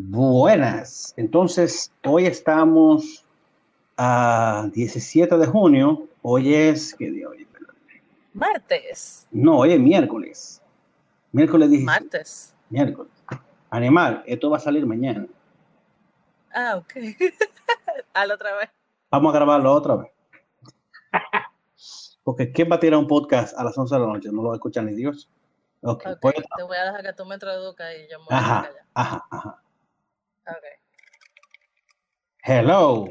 Buenas. Entonces, hoy estamos a 17 de junio. Hoy es, ¿qué día hoy? Martes. No, hoy es miércoles. Miércoles 17. Martes. Miércoles. Animal, esto va a salir mañana. Ah, ok. a la otra vez. Vamos a grabarlo otra vez. Porque ¿quién va a tirar un podcast a las 11 de la noche? No lo va a escuchar ni Dios. Ok. Ok, pues- te voy a dejar que tú me introduzcas y yo me voy a Ajá, callar. ajá, ajá. Ok. Hello.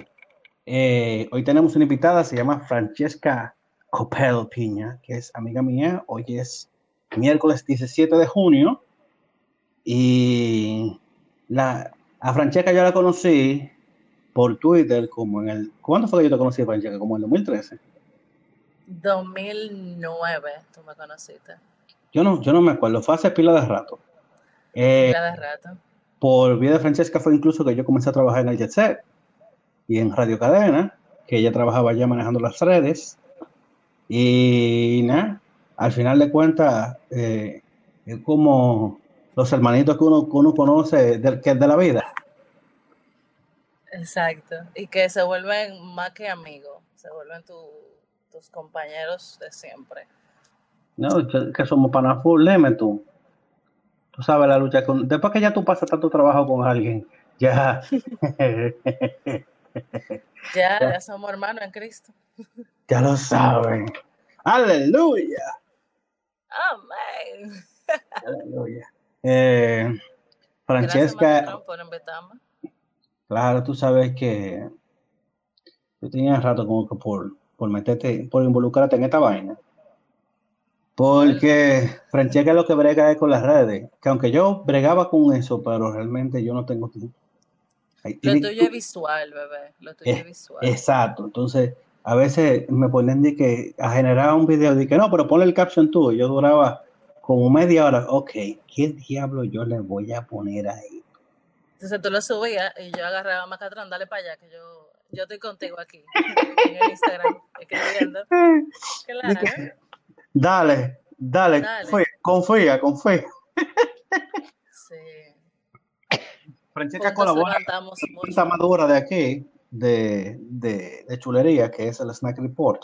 Eh, hoy tenemos una invitada, se llama Francesca Copel Piña, que es amiga mía. Hoy es miércoles 17 de junio. Y la, a Francesca yo la conocí por Twitter como en el... ¿Cuándo fue que yo te conocí, Francesca? Como en el 2013. 2009 tú me conociste. Yo no, yo no me acuerdo, fue hace pila de rato. Eh, Cada rato. Por vía de Francesca fue incluso que yo comencé a trabajar en el Jet Set y en Radio Cadena, que ella trabajaba ya manejando las redes. Y nada, al final de cuentas, eh, es como los hermanitos que uno, que uno conoce del, que es de la vida. Exacto. Y que se vuelven más que amigos. Se vuelven tu- tus compañeros de siempre. ¿no? Que, que somos para full, tú. Tú sabes la lucha con... Después que ya tú pasas tanto trabajo con alguien, ya... Ya, ya somos hermanos en Cristo. ya lo saben. Aleluya. Amén. Aleluya. Eh, Francesca, Manuel, por invitarme. claro, tú sabes que yo tenía rato como que por, por meterte, por involucrarte en esta vaina. Porque Francesca lo que brega es con las redes, que aunque yo bregaba con eso, pero realmente yo no tengo tiempo. Lo tuyo es visual, bebé. Lo tuyo es visual. Exacto, entonces a veces me ponen de que a generar un video de que no, pero ponle el caption tú. Yo duraba como media hora. Ok, ¿qué diablo yo le voy a poner ahí? Entonces tú lo subías y yo agarraba a Macatrón, dale para allá, que yo, yo estoy contigo aquí, en el Instagram, escribiendo. Claro. Dale, dale, Dale. confía, confía, confía. Sí. Francesca colabora con esta madura de aquí, de, de, de chulería, que es el Snack Report.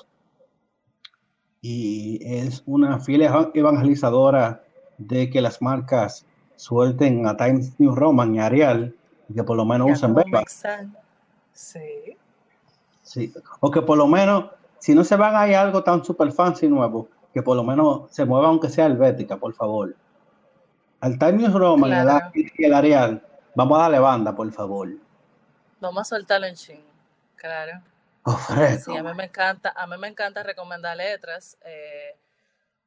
Y es una fiel eva- evangelizadora de que las marcas suelten a Times New Roman y Arial, y que por lo menos Ya usen Beba. Sí. Sí. O que por lo menos, si no se van a ir a algo tan super fancy nuevo, que por lo menos se mueva aunque sea helvética, por favor. Al Times New Roman Claro. Y el Arial, vamos a darle banda, por favor. Vamos a soltarlo en ching. Claro. Sí, a mí me encanta, a mí me encanta recomendar letras. eh,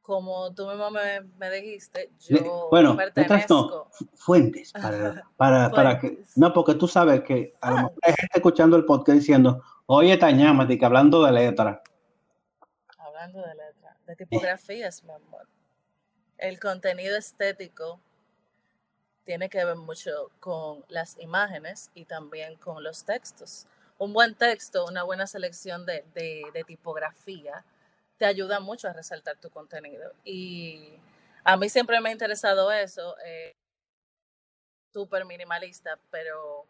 como tú mismo me, me dijiste, yo bueno, letras no, pertenezco. fu- fuentes para, para, para que, no, porque tú sabes que a lo mejor hay gente escuchando el podcast diciendo, oye, Tañámatica, hablando de letras. Hablando de letras, de tipografías, mi amor. El contenido estético tiene que ver mucho con las imágenes y también con los textos. Un buen texto, una buena selección de, de- tipografía, te ayuda mucho a resaltar tu contenido. Y a mí siempre me ha interesado eso, eh, súper minimalista, pero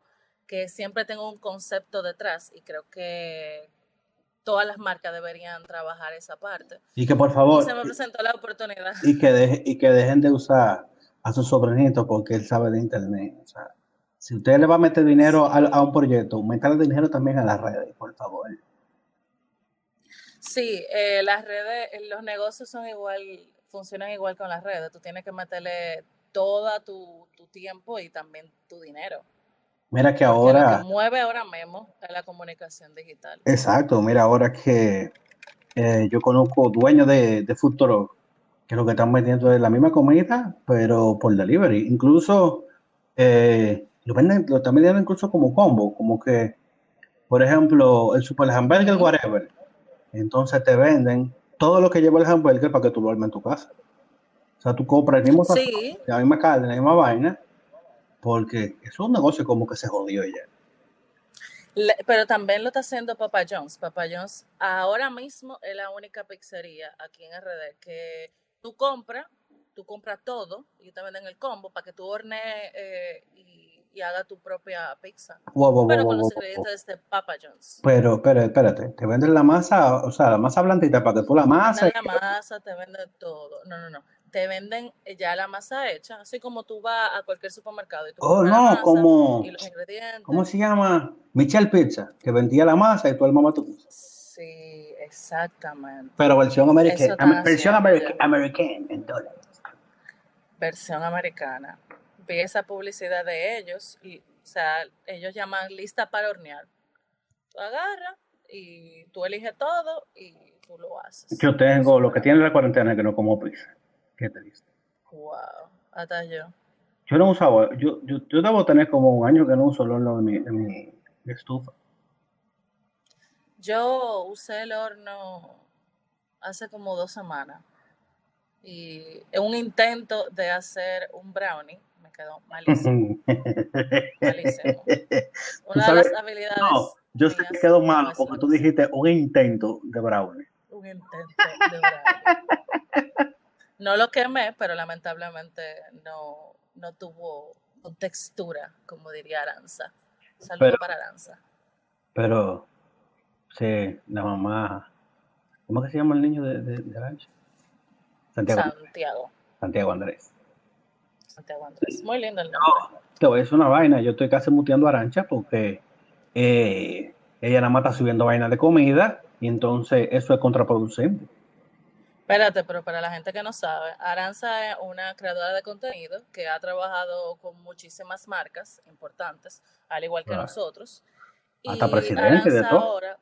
que siempre tengo un concepto detrás y creo que todas las marcas deberían trabajar esa parte. Y que por Y favor, se me presentó la oportunidad. y que, deje- y que dejen de usar a su sobrinito porque él sabe de internet. O sea, si usted le va a meter dinero a, a un proyecto, métale dinero también a las redes, por favor. Sí, eh, las redes, eh, los negocios son igual, funcionan igual con las redes. Tú tienes que meterle todo tu, tu tiempo y también tu dinero. Mira que ahora... que mueve ahora mismo la comunicación digital. Exacto, mira, ahora que eh, yo conozco dueños de, de food truck que lo que están vendiendo es la misma comida, pero por delivery. Incluso eh, lo venden, lo están vendiendo incluso como combo, como que, por ejemplo, el super hamburger, whatever. Entonces te venden todo lo que lleva el hamburger para que tú lo armes en tu casa. O sea, tú compras el mismo Sí, la misma carne, la misma vaina, porque es un negocio como que se jodió ya. le- pero también lo está haciendo Papa John's. Papa John's ahora mismo es la única pizzería aquí en RD que tú compras, tú compras todo y te venden el combo para que tú hornees eh, y, y haga tu propia pizza. Wow, wow, Pero wow, con los ingredientes de Papa John's. Pero, pero, espérate, te venden la masa, o sea, la masa blandita para que tú la Te masa. venden la masa, te venden todo. No, no, no. Te venden ya la masa hecha, así como tú vas a cualquier supermercado y tú Oh, compras la no, masa como, y los ingredientes. ¿cómo se llama? Michelle Pizza, que vendía la masa y tú el mamá tu pizza. Sí, exactamente. Pero versión americana, versión americana, ya. americana, en dólares. Versión americana. Vi esa publicidad de ellos y, o sea, ellos llaman lista para hornear. Tú agarras y tú eliges todo y tú lo haces. Yo tengo lo que tiene la cuarentena que no como pizza. ¿Qué te dice? Wow, hasta yo. Yo no usaba, yo, yo, yo debo tener como un año que no uso el horno de mi, de mi estufa. Yo usé el horno hace como dos semanas y en un intento de hacer un brownie me quedó malísimo, malísimo. Una de las sabes, no, habilidades yo sé que quedó malo porque tú dijiste un intento de brownie. Un intento de brownie. No lo quemé, pero lamentablemente no, no tuvo textura, como diría Aranza. Saludo Pero, para Aranza. pero, sí, la mamá, ¿cómo que se llama el niño de, de, de Arancha? Santiago, Santiago. Santiago Andrés. Santiago Andrés. Muy lindo el nombre. No, te voy a decir una vaina, yo estoy casi muteando a Arancha porque eh, ella nada más está subiendo vaina de comida y entonces eso es contraproducente. Espérate, pero para la gente que no sabe, Aranza es una creadora de contenido que ha trabajado con muchísimas marcas importantes, al igual que nosotros. Hasta Y presidente de Aranza todo. ahora,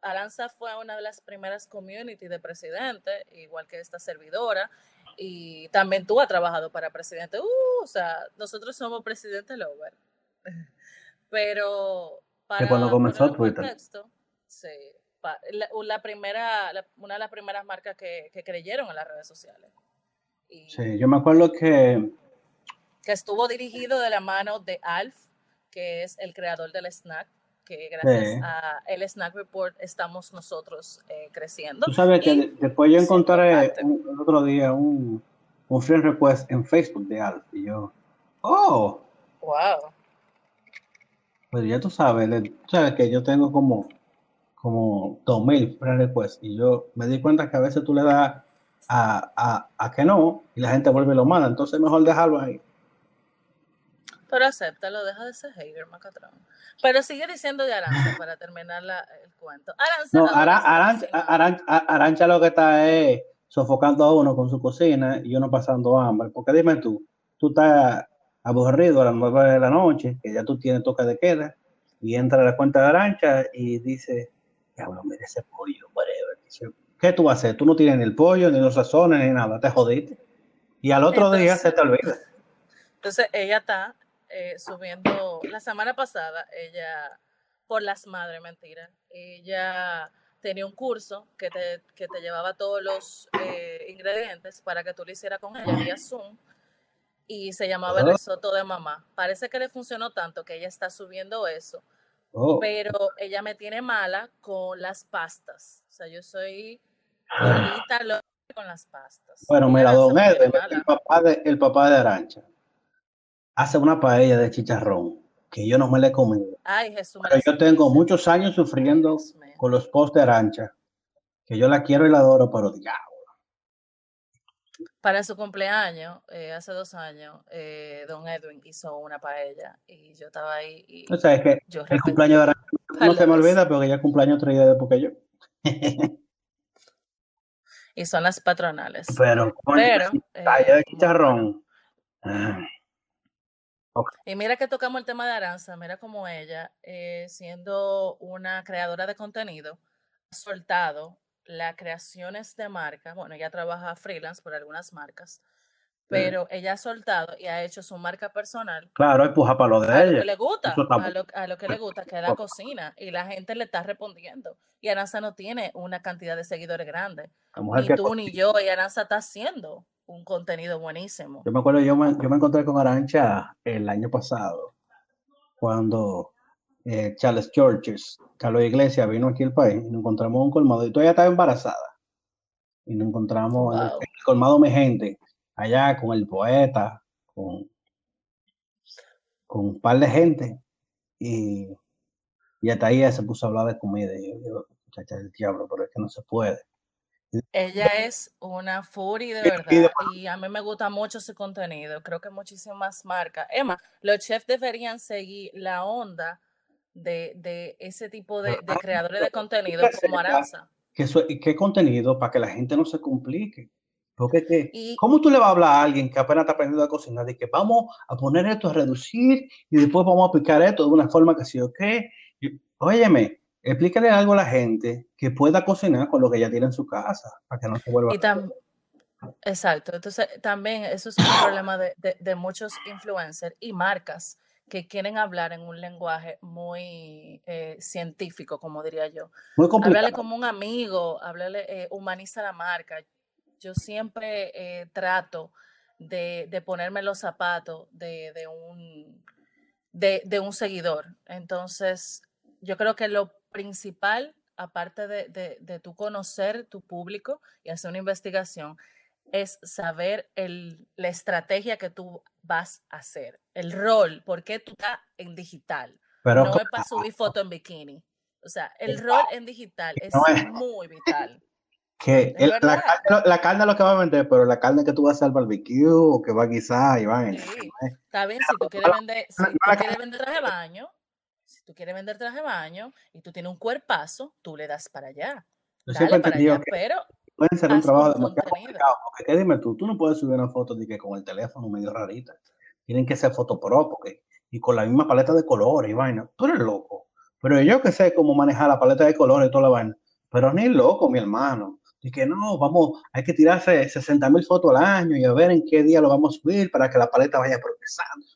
Aranza fue una de las primeras community de presidente, igual que esta servidora. Y también tú has trabajado para presidente. Uh, o sea, nosotros somos presidente Lover. Pero Que cuando para comenzó Twitter. contexto, sí, pa- la, la primera, la- una de las primeras marcas que, que creyeron en las redes sociales. Y Sí, yo me acuerdo que que estuvo dirigido de la mano de Alf, que es el creador del snack, que gracias sí. a el Snack Report estamos nosotros eh, creciendo Tú sabes que y después yo encontré un- el otro día un, un friend request en Facebook de Alf y yo, oh, Wow. pues ya tú sabes, tú sabes que yo tengo como, como 2000 friend requests y yo me di cuenta que a veces tú le das a, a, a que no y la gente vuelve y lo manda, entonces mejor dejarlo ahí. Pero acéptalo, deja de ser hater, Macatrón. Pero sigue diciendo de Aranza para terminar la- el cuento. Aranza No, Ara- Arancha. Arancha, Arancha lo que está es sofocando a uno con su cocina y uno pasando hambre. Porque dime tú, tú estás aburrido a las nueve de la noche, que ya tú tienes toque de queda, y entra a la cuenta de Arancha y dice, diablo, mira ese pollo, whatever. Dice, ¿qué tú vas a hacer? Tú no tienes ni el pollo, ni los sazones, ni nada, te jodiste. Y al otro día Entonces, se te olvida. entonces ella está eh, subiendo, la semana pasada, ella, por las madres, mentira, ella tenía un curso que te, que te llevaba todos los eh, ingredientes para que tú lo hicieras con ella vía Zoom y se llamaba el Oh, risotto de mamá. Parece que le funcionó tanto que ella está subiendo eso, oh. pero ella me tiene mala con las pastas. O sea, yo soy gordita loca con las pastas. Bueno, mira, don Edwin, el papá de, el papá de Arancha, hace una paella de chicharrón que yo no me la he comido. Ay, Jesús, Pero yo tengo muchos años sufriendo con los posts de Arancha, que yo la quiero y la adoro, pero diablo. Para su cumpleaños, eh, hace dos años, eh, don Edwin hizo una paella y yo estaba ahí y O sea, es que yo el cumpleaños de Arancha no se de me olvida porque ella cumpleaños tres días después que yo. Y son las patronales. Pero, Pero, paella de eh, muy buena. chicharrón. Ah. Y mira que tocamos el tema de Aranza, mira como ella, eh, siendo una creadora de contenido, ha soltado las creaciones de marca. Bueno, ella trabaja freelance por algunas marcas, pero ella ha soltado y ha hecho su marca personal Claro, es puja para lo de a lo que ella. le gusta, a lo, a lo que le gusta, que es la cocina, y la gente le está respondiendo. Y Aranza no tiene una cantidad de seguidores grande. La Ni tú ni yo, y Aranza está haciendo un contenido buenísimo. Yo me acuerdo, yo me, yo me encontré con Arancha el año pasado, cuando eh, Charles Churches, Carlos Iglesias vino aquí al país y nos encontramos en un colmado y todavía estaba embarazada. Y nos encontramos Wow. en el colmado Mi Gente, allá con el poeta, con con un par de gente y, y hasta ahí ella se puso a hablar de comida. Y yo digo, muchacha del diablo, pero es que no se puede. Ella es una furia de verdad y a mí me gusta mucho su contenido. Creo que muchísimas marcas. Emma, los chefs deberían seguir la onda de, de ese tipo de, de creadores de contenido como Aranza. ¿Qué, ¿Qué contenido para que la gente no se complique? Porque que, ¿cómo tú le vas a hablar a alguien que apenas está aprendiendo a cocinar de que vamos a poner esto a reducir y después vamos a picar esto de una forma que sí o qué? Óyeme, explícale algo a la gente que pueda cocinar con lo que ya tiene en su casa, para que no se vuelva a Exacto, entonces también eso es un problema de, de, muchos influencers y marcas que quieren hablar en un lenguaje muy eh, científico, como diría yo. Muy Háblale como un amigo, háblale, eh, humaniza la marca. Yo siempre eh, trato de, de, ponerme los zapatos de, de un, de, de un seguidor. Entonces, yo creo que lo principal, aparte de, de, de tu conocer tu público y hacer una investigación, es saber el, la estrategia que tú vas a hacer, el rol, por qué tú estás en digital. Pero, no es para subir foto en bikini. O sea, el rol en digital es, muy vital. Que la, carne, la, carne, es lo que va a vender, pero la carne que tú vas a hacer al barbecue o que va a guisar y va a... Sí, está bien, si tú quieres vender, si tú quieres vender traje de baño, si tú quieres vender traje de baño y tú tienes un cuerpazo, tú le das para allá. Yo Dale para allá, pero pueden ser un trabajo demasiado complicado. Porque ¿qué dime tú, tú no puedes subir una foto de que con el teléfono medio rarita. Tienen que ser foto pro porque, y con la misma paleta de colores y vaina. Tú eres loco. Pero yo que sé cómo manejar la paleta de colores y toda la vaina. Pero ni loco, mi hermano. Y que no, vamos, hay que tirarse 60 mil fotos al año y a ver en qué día lo vamos a subir para que la paleta vaya progresando.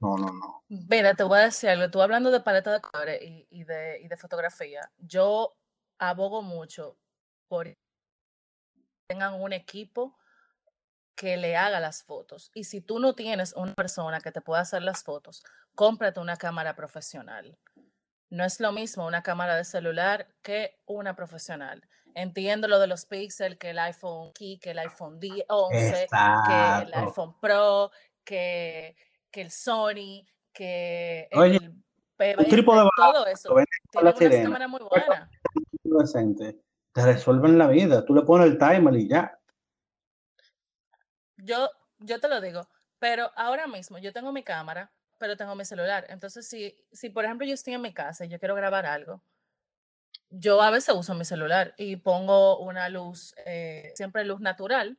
No, no, no. Mira, te voy a decir algo. Tú hablando de paleta de colores y, de, y de fotografía, yo abogo mucho por tengan un equipo que le haga las fotos. Y si tú no tienes una persona que te pueda hacer las fotos, cómprate una cámara profesional. No es lo mismo una cámara de celular que una profesional. Entiendo lo de los píxeles, que el iPhone que el iPhone 11, que el iPhone Pro, que que el Sony, que el todo eso. Tiene una cámara muy buena. Te resuelven la vida. Tú le pones el timer y ya. Yo, yo te lo digo, pero ahora mismo yo tengo mi cámara, pero tengo mi celular. Entonces, si, si por ejemplo yo estoy en mi casa y yo quiero grabar algo, yo a veces uso mi celular y pongo una luz, eh, siempre luz natural,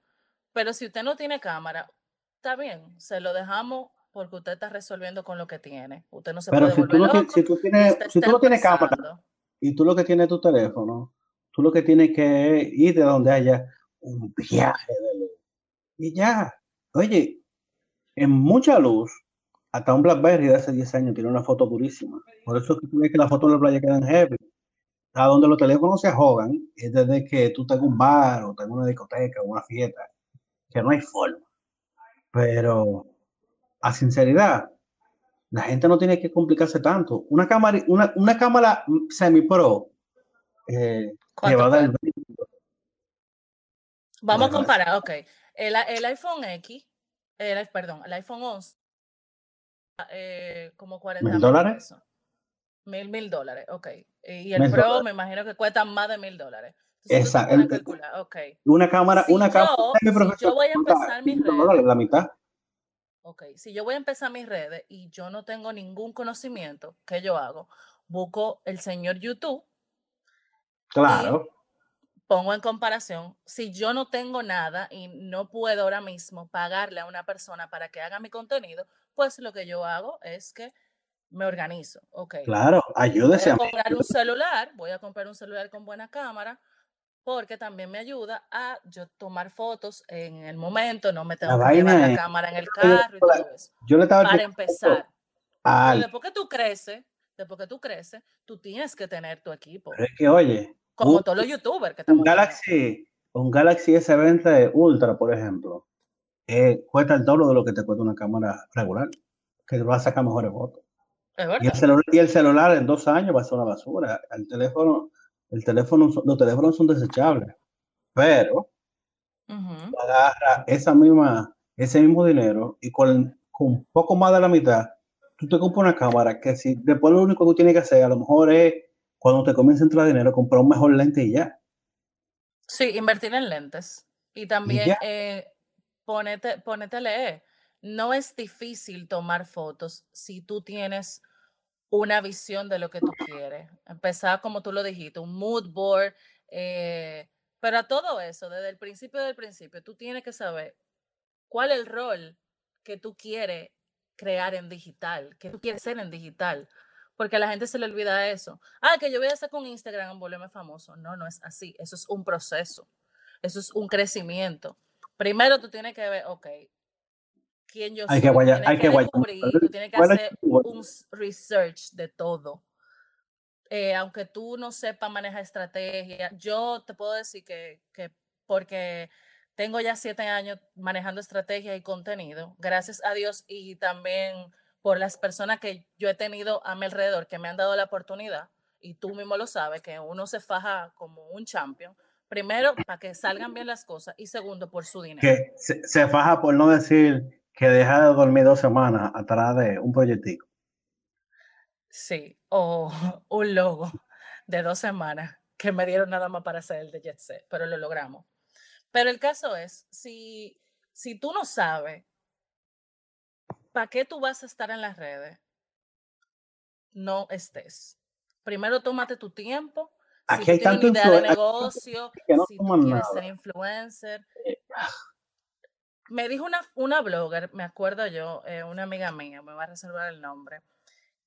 pero si usted no tiene cámara, está bien, se lo dejamos porque usted está resolviendo con lo que tiene. Usted no se Pero puede si, tú loco, si tú tienes, si tú no tienes cámara y tú lo que tienes tu teléfono, tú lo que tienes que ir de donde haya un viaje de luz. Y ya, oye, en mucha luz, hasta un BlackBerry de hace 10 años tiene una foto purísima. Por eso es que tú ves que las fotos de la playa quedan heavy. A donde los teléfonos se ahogan es desde que tú tengas un bar o tengas una discoteca o una fiesta, que no hay forma. Pero a sinceridad, la gente no tiene que complicarse tanto. Una cámara, una, una cámara semi-pro eh, Vamos a comparar, ok. El, el, iPhone X, el, perdón, el iPhone 11, eh, como 40 mil dólares. Mil, mil dólares, ok. Y el Pro me imagino que cuesta más de mil dólares. Exacto. Okay. Una cámara, una cámara. yo voy a empezar mi red. La mitad. Ok, si yo voy a empezar mis redes y yo no tengo ningún conocimiento, ¿qué yo hago? Busco el señor YouTube. Claro. Pongo en comparación, si yo no tengo nada y no puedo ahora mismo pagarle a una persona para que haga mi contenido, pues lo que yo hago es que me organizo. Ok. Claro, ayúdese a comprar un celular, voy a comprar un celular con buena cámara, porque también me ayuda a yo tomar fotos en el momento, no me tengo que llevar la cámara en el carro y todo eso. Yo le estaba para empezar. después que tú creces, después que tú creces, tú tienes que tener tu equipo. Pero es que, oye, como todos los youtubers que estamos un Galaxy, un Galaxy S20 Ultra, por ejemplo, eh, cuesta el doble de lo que te cuesta una cámara regular, que te va a sacar mejores fotos. Y el, celular, y el celular en dos años va a ser una basura. El teléfono, el teléfono, los teléfonos son desechables, pero agarra esa misma, ese mismo dinero y con, con un poco más de la mitad tú te compras una cámara que si después lo único que tú tienes que hacer a lo mejor es cuando te comienza a entrar dinero comprar un mejor lente y ya. Sí, invertir en lentes. Y también eh, ponete, ponete a leer. No es difícil tomar fotos si tú tienes una visión de lo que tú quieres. Empezar, como tú lo dijiste, un mood board. Eh, pero a todo eso, desde el principio del principio, tú tienes que saber cuál es el rol que tú quieres crear en digital, que tú quieres ser en digital. Porque a la gente se le olvida eso. Ah, que yo voy a hacer con Instagram volverme famoso. No, no es así. Eso es un proceso. Eso es un crecimiento. Primero tú tienes que ver, ok, quién yo hay soy. Hay que, tú tienes que hacer un research de todo. Eh, aunque tú no sepas manejar estrategia, yo te puedo decir que, que porque tengo ya siete años manejando estrategia y contenido, gracias a Dios y también por las personas que yo he tenido a mi alrededor que me han dado la oportunidad, y tú mismo lo sabes, que uno se faja como un champion, primero para que salgan bien las cosas y segundo por su dinero. Que se, faja por no decir que deja de dormir dos semanas atrás de un proyectico. Sí, o un logo de dos semanas que me dieron nada más para hacer el de Jet Set, pero lo logramos. Pero el caso es, si, si tú no sabes para qué tú vas a estar en las redes, no estés. Primero tómate tu tiempo. Aquí hay tanto idea de negocio, si tú quieres ser influencer. Eh, ah. Me dijo una, una blogger, me acuerdo yo, eh, una amiga mía, me va a reservar el nombre,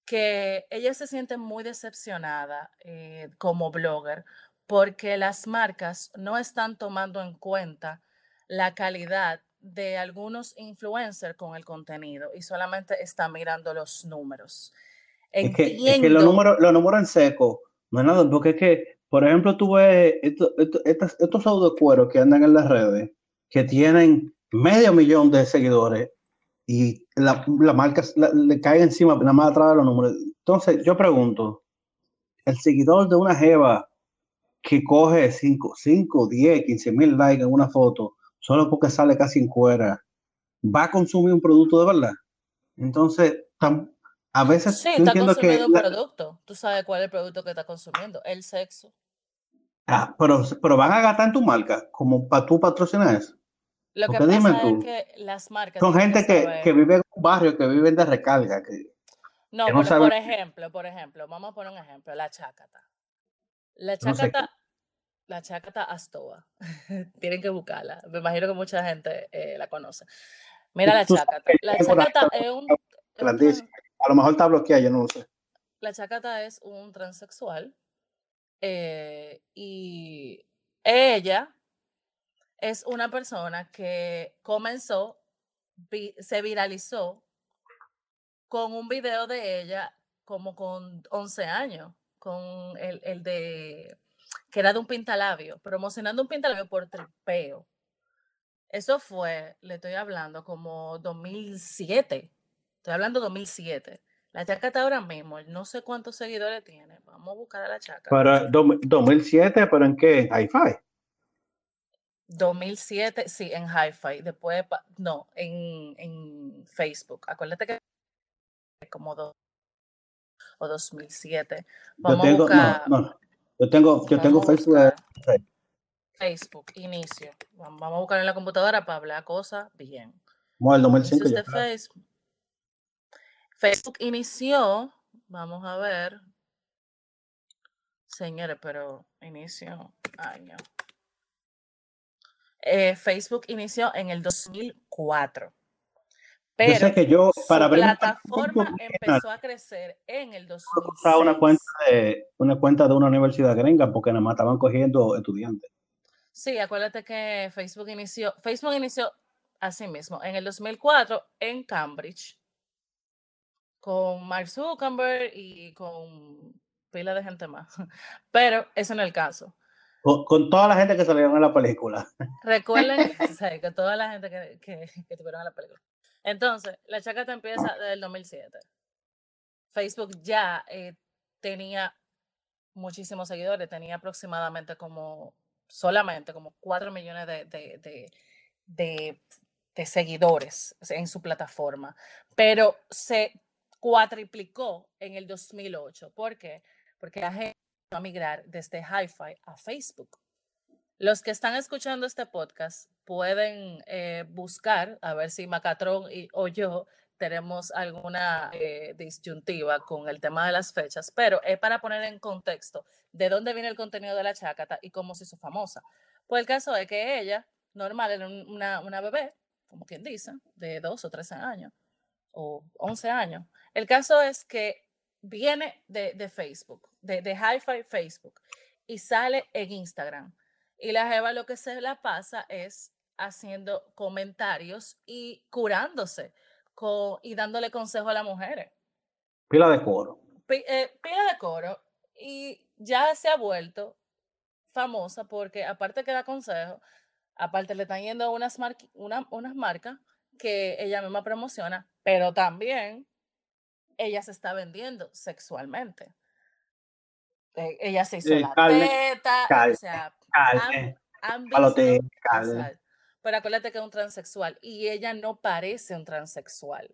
que ella se siente muy decepcionada eh, como blogger porque las marcas no están tomando en cuenta la calidad de algunos influencers con el contenido y solamente están mirando los números. Es que, los números los números en seco, no es nada, porque es que, por ejemplo, tú ves estos, estos, estos de cuero que andan en las redes, que tienen medio millón de seguidores y la, la marca le cae encima, nada más atrás de los números. Entonces, yo pregunto, el seguidor de una jeva que coge 5, 5, 10, 15 mil likes en una foto, solo porque sale casi en cuera, va a consumir un producto de verdad. Entonces, a veces sí, está consumiendo un producto. Tú sabes cuál es el producto que está consumiendo, el sexo. Ah, pero, pero van a gastar en tu marca, como para tú patrocinar eso. Lo que pasa es que las marcas. Son gente que, que, vive en un barrio, que viven de recarga. Que, no, por ejemplo, por ejemplo, vamos a poner un ejemplo, la chácata. La chácata, la chácata Astoa. Tienen que buscarla. Me imagino que mucha gente eh, la conoce. Mira la chácata. La chácata es un. A lo mejor está bloqueada, yo no lo sé. La chácata es un transexual. Eh, y ella es una persona que comenzó, se viralizó con un video de ella como con 11 años, con el, el de, que era de un pintalabio, promocionando un pintalabio por tripeo. Eso fue, le estoy hablando, como 2007. Estoy hablando 2007. La chacata ahora mismo, no sé cuántos seguidores tiene. Vamos a buscar a la chacata. Para 2007, pero ¿en qué? ¿En Hi-Fi? 2007, sí, en Hi-Fi. Después, no, en, en Facebook. Acuérdate que como dos o 2007. Vamos tengo, a buscar, no, no. Yo tengo, yo tengo Facebook. Facebook, inicio. Vamos a buscar en la computadora para hablar cosas bien. Bueno, el 2005 ya Facebook. Facebook inició, vamos a ver. Señores, pero inicio año. Eh, Facebook inició en el 2004. Pero yo sé que yo, para su plataforma empezó a crecer en el 2006. Una cuenta, de, una cuenta de una universidad gringa porque nada más estaban cogiendo estudiantes. Sí, acuérdate que Facebook inició, Facebook inició así mismo en el 2004 en Cambridge con Mark Zuckerberg y con pila de gente más. Pero eso no es el caso. Con, toda la gente que salieron en la película. Recuerden que, toda la gente que, que, que tuvieron en la película. Entonces, la chacata empieza desde el 2007. Facebook ya eh, tenía muchísimos seguidores, tenía aproximadamente como, solamente como 4 millones de, seguidores en su plataforma, pero se cuatriplicó en el 2008. ¿Por qué? Porque la gente va a migrar desde Hi-Fi a Facebook. Los que están escuchando este podcast pueden eh, buscar a ver si Macatrón y, o yo tenemos alguna eh, disyuntiva con el tema de las fechas, pero es para poner en contexto de dónde viene el contenido de la chácata y cómo se hizo famosa. Pues el caso es que ella, normal, era una, una bebé, como quien dice, de dos o 13 años o 11 años. El caso es que viene de, de Facebook, de, de Hi-Fi Facebook, y sale en Instagram. Y la Jeva lo que se la pasa es haciendo comentarios y curándose y dándole consejo a las mujeres. Pila de coro. Eh, pila de coro. Y ya se ha vuelto famosa porque aparte que da consejo, aparte le están yendo unas, unas marcas que ella misma promociona, pero también ella se está vendiendo sexualmente. E, ella se hizo la teta, o sea, han, pero acuérdate que es un transexual y ella no parece un transexual.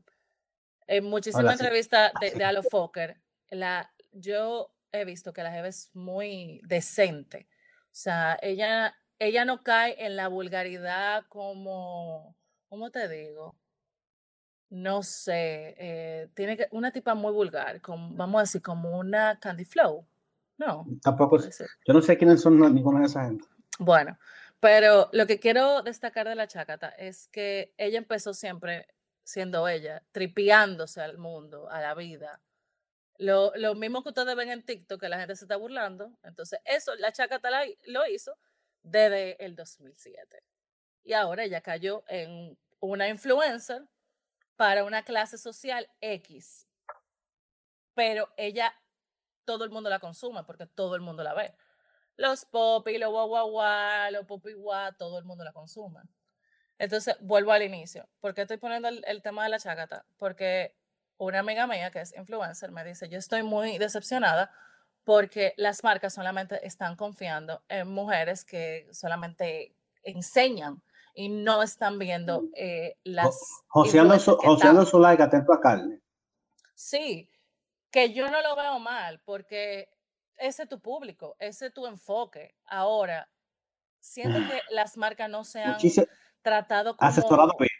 En muchísimas entrevistas de, de Alo Fokker, la, yo he visto que la jefa es muy decente. O sea, ella, ella no cae en la vulgaridad como, ¿cómo te digo? No sé, eh, tiene que, una tipa muy vulgar, como, vamos a decir, como una Candy Flow. No. Tampoco. Yo no sé quiénes son ninguna de esas gente. Bueno, pero lo que quiero destacar de la Chácata es que ella empezó siempre siendo ella, tripiándose al mundo, a la vida. Lo, lo mismo que ustedes ven en TikTok, que la gente se está burlando. Entonces, eso, la Chácata lo hizo desde el 2007. Y ahora ella cayó en una influencer para una clase social X. Pero ella, todo el mundo la consume porque todo el mundo la ve los y los guau los pop guau, todo el mundo la consume. Entonces, vuelvo al inicio. ¿Por qué estoy poniendo el, tema de la chácata? Porque una amiga mía que es influencer me dice, yo estoy muy decepcionada porque las marcas solamente están confiando en mujeres que solamente enseñan y no están viendo eh, las... Joseando su, su like atento a carne. Sí, que yo no lo veo mal porque ese es tu público, ese es tu enfoque. Ahora, siento que las marcas no se han tratado como... Asesorado bien,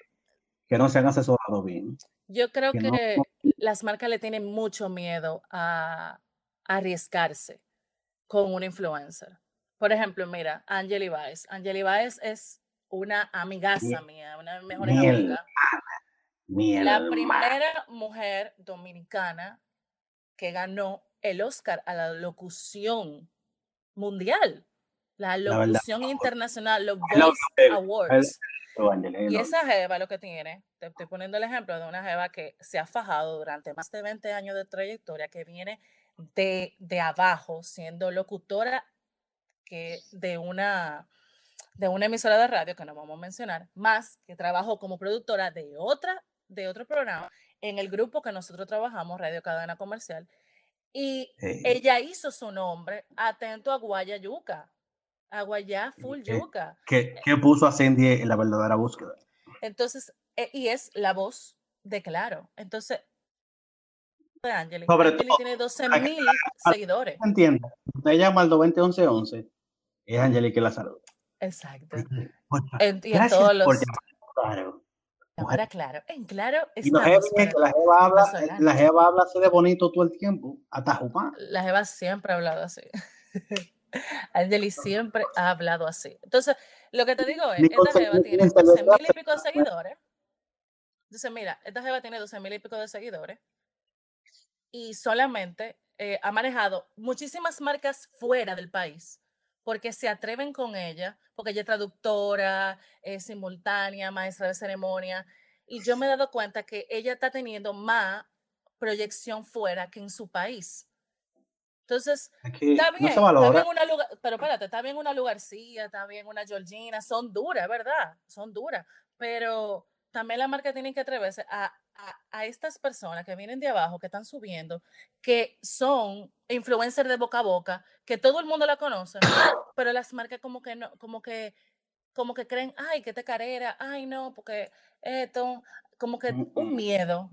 que no se han asesorado bien. Yo creo que, las marcas le tienen mucho miedo a, arriesgarse con un influencer. Por ejemplo, mira, Angeli Baez. Angeli Baez es una amigaza mía, una mejor amiga. la primera mujer dominicana que ganó el Oscar a la locución mundial, la locución internacional, los Voice Awards. Y esa jeva lo que tiene, te estoy poniendo el ejemplo de una jeva que se ha fajado durante más de 20 años de trayectoria, que viene de, de abajo, siendo locutora que de una, de una emisora de radio que no vamos a mencionar, más que trabajó como productora de otra, de otro programa en el grupo que nosotros trabajamos, Radio Cadena Comercial, y ella hizo su nombre atento a Guaya Yuca, a Guayá Full Yuca. Que, puso a Cindy en la verdadera búsqueda. Entonces, e, y es la voz de Claro. Entonces, Angeli, tiene 12 mil seguidores. Entiendo. Usted llama al 201111. Es Angelique la salud. Exacto. En, y en todos los. Claro. Ahora, claro, en claro. Y la Jeva habla, la Jeva habla así de bonito todo el tiempo, hasta Jupán. La Jeva siempre ha hablado así. Angeli siempre ha hablado así. Entonces, lo que te digo es, esta Jeva tiene 12 mil y pico de seguidores. Entonces, mira, esta Jeva tiene 12 mil y pico de seguidores y solamente eh, ha manejado muchísimas marcas fuera del país porque se atreven con ella, porque ella es traductora, es simultánea, maestra de ceremonia, y yo me he dado cuenta que ella está teniendo más proyección fuera que en su país. Entonces, está bien, está bien una lugar, pero espérate, está bien una Lugarcía, está bien una Georgina, son duras, ¿verdad? Son duras, pero también la marca tiene que atreverse a, a, estas personas que vienen de abajo, que están subiendo, que son influencers de boca a boca, que todo el mundo la conoce, pero las marcas como que no, como que, como que creen, ay, que te carrera, ay, no, porque esto, como que un miedo.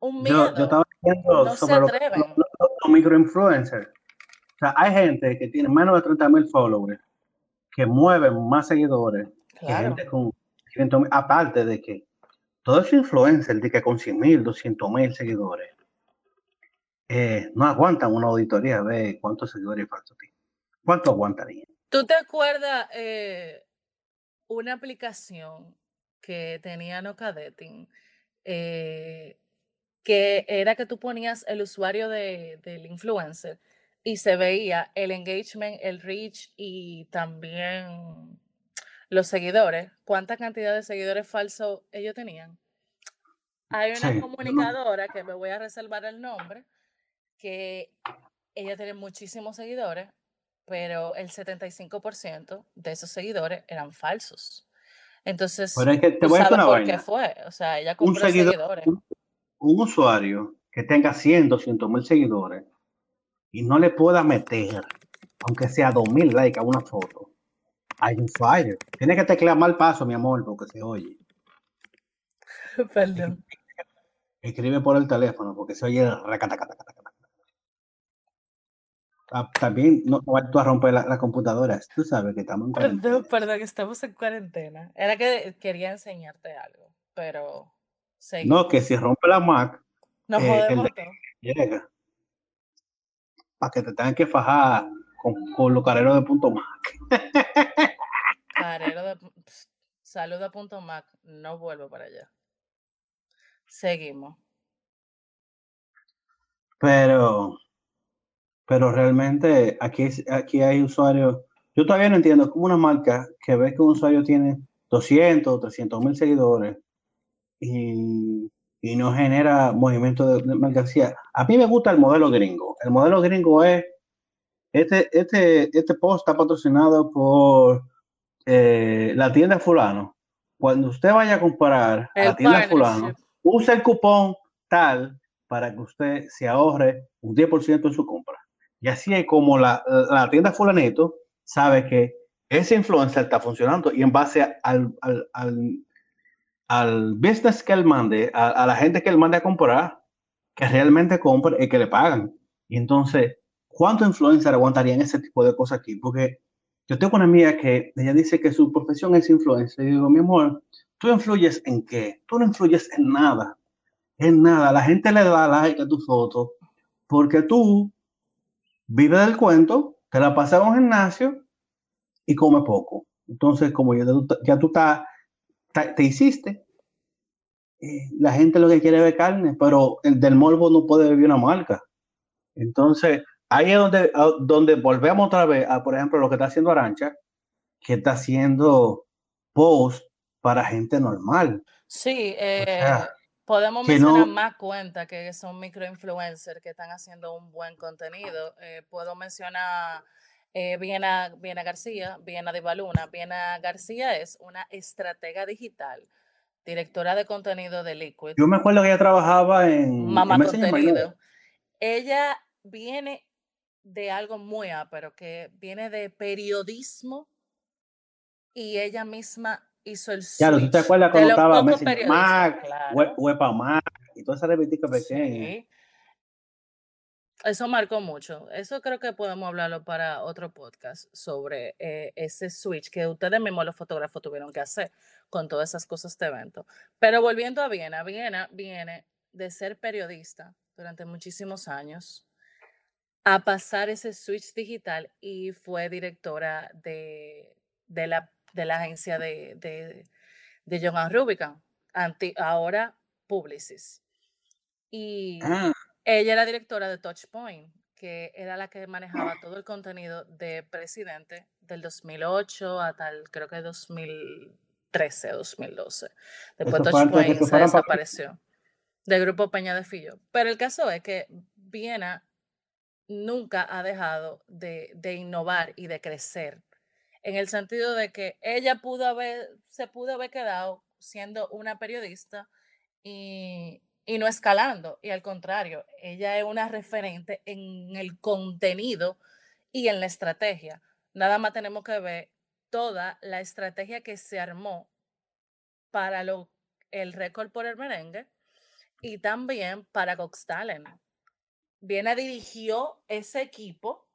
un miedo. Yo, estaba diciendo sobre los, microinfluencers. O sea, hay gente que tiene menos de 30 mil followers, que mueven más seguidores que gente con 500 mil. Aparte de que todos esos influencers de que con 100 mil, 200 mil seguidores, eh, no aguantan una auditoría de cuántos seguidores falsos. ¿Cuánto aguantarían? ¿Tú te acuerdas eh, una aplicación que tenía No eh, que era que tú ponías el usuario del influencer y se veía el engagement, el reach y también los seguidores, cuánta cantidad de seguidores falsos ellos tenían. Hay una comunicadora que me voy a reservar el nombre, que ella tiene muchísimos seguidores, pero el 75% de esos seguidores eran falsos. Entonces, te voy a por qué fue. O sea, ella compró seguidores. Un, usuario que tenga 100, 200 mil seguidores y no le pueda meter, aunque sea 2000 likes a una foto, hay un fallo. Tiene que teclear mal paso, mi amor, porque se oye. Perdón. Escribe por el teléfono porque se oye ah, También no, vas a romper la, computadora. Tú sabes que estamos en cuarentena. Perdón, perdón, que estamos en cuarentena. Era que quería enseñarte algo, pero No, que si rompe la Mac, no eh, llega. Para que te tengan que fajar con, con los careros de punto Mac. Salud a punto Mac, no vuelvo para allá. Seguimos. Pero, pero realmente aquí, aquí hay usuarios. Yo todavía no entiendo cómo una marca que ve que un usuario tiene 200, 300 mil seguidores y, no genera movimiento de, de, mercancía. A mí me gusta el modelo gringo. El modelo gringo es, este, este, este post está patrocinado por eh, la tienda fulano. Cuando usted vaya a comprar a la tienda fulano, use el cupón tal para que usted se ahorre un 10% en su compra. Y así es como la, la, tienda fulanito sabe que ese influencer está funcionando y en base al, al, al, business que él mande, a, la gente que él mande a comprar, que realmente compre y que le pagan. Y entonces, ¿cuánto influencer aguantarían ese tipo de cosas aquí? Porque yo tengo una amiga que ella dice que su profesión es influencer. Y digo, mi amor, ¿tú influyes en qué? Tú no influyes en nada en nada. La gente le da like a tu foto porque tú vives del cuento, te la pasas en un gimnasio y come poco. Entonces, como ya tú, ya tú te hiciste, eh, la gente lo que quiere es ver carne, pero el del morbo no puede vivir una marca. Entonces, ahí es donde, donde volvemos otra vez a, por ejemplo, lo que está haciendo Arancha, que está haciendo post para gente normal. Sí, eh, Podemos mencionar más cuentas que son microinfluencers que están haciendo un buen contenido. Eh, puedo mencionar eh, Viena, Viena García, Viena de Baluna. Viena García es una estratega digital, directora de contenido de Liquid. Yo me acuerdo que ella trabajaba en Mamá Contenido. Ella viene de algo muy pero que viene de periodismo y ella misma hizo el Claro, ¿tú te acuerdas cuando estaba Messenger Mac, claro. Mac y toda esa revistica pequeña? Eso marcó mucho. Eso creo que podemos hablarlo para otro podcast sobre eh, ese switch que ustedes mismos los fotógrafos tuvieron que hacer con todas esas cosas de evento. Pero volviendo a Viena, Viena viene de ser periodista durante muchísimos años a pasar ese switch digital y fue directora de, de la de la agencia de, de, de John Rubicon, ahora Publicis. Y ah. ella era directora de Touchpoint, que era la que manejaba todo el contenido de Presidente del 2008 hasta el, creo que 2013, 2012. Después Touchpoint se desapareció del grupo Peña de Fillo. Pero el caso es que Viena nunca ha dejado de, de innovar y de crecer en el sentido de que ella pudo haber, se pudo haber quedado siendo una periodista y, no escalando. Y al contrario, ella es una referente en el contenido y en la estrategia. Nada más tenemos que ver toda la estrategia que se armó para lo, el récord por el merengue y también para Gox Talent. Viene dirigió ese equipo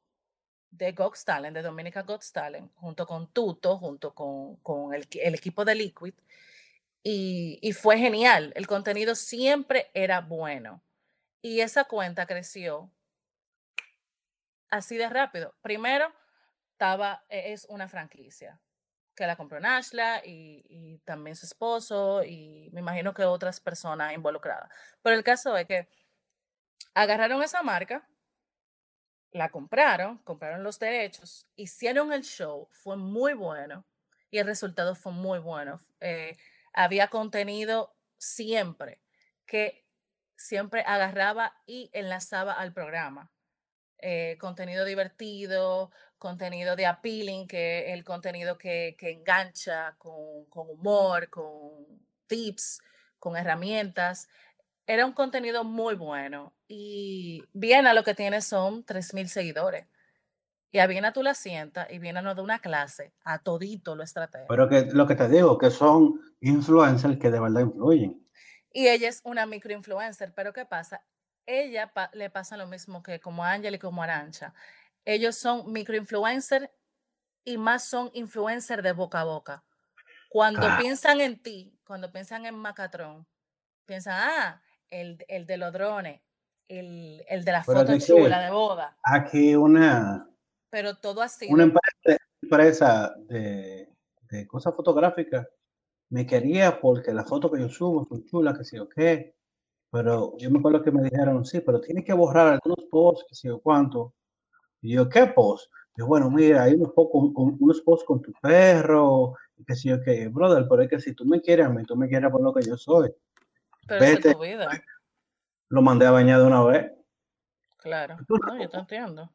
de Gox Talent, de Dominica Gox Talent, junto con Tuto, junto con, el, equipo de Liquid, y, y fue genial. El contenido siempre era bueno. Y esa cuenta creció así de rápido. Primero, estaba, e, es una franquicia que la compró Nashla y, y, también su esposo y me imagino que otras personas involucradas. Pero el caso es que agarraron esa marca, la compraron, compraron los derechos, hicieron el show, fue muy bueno y el resultado fue muy bueno. Eh, había contenido siempre que siempre agarraba y enlazaba al programa. Eh, contenido divertido, contenido de appealing, que es el contenido que, engancha con, humor, con tips, con herramientas. Era un contenido muy bueno y Viena lo que tiene son 3.000 seguidores. Y a Viena tú la sientas y Viena nos da una clase a todito lo estratégico. Pero que lo que te digo, que son influencers que de verdad influyen. Y ella es una microinfluencer, pero ¿qué pasa? Ella le pasa lo mismo que como Ángel y como Arancha. Ellos son microinfluencers y más son influencers de boca a boca. Cuando piensan en ti, cuando piensan en Macatrón, piensan, ah, el, el de los drones, el, el de la foto chula de boda. Aquí una. Pero todo así. Una empresa, de, de, cosas fotográficas me quería porque las fotos que yo subo son chulas, que sí o qué. Pero yo me acuerdo que me dijeron, sí, pero tienes que borrar algunos posts, que sí o cuánto. Y yo, ¿qué post? Y bueno, mira, hay unos, posts con, unos posts con tu perro, que sí o qué. Brother, pero es que si tú me quieres a mí, tú me quieres por lo que yo soy. Pero Vete, es tu vida. Lo mandé a bañar de una vez. Claro, no, yo te entiendo.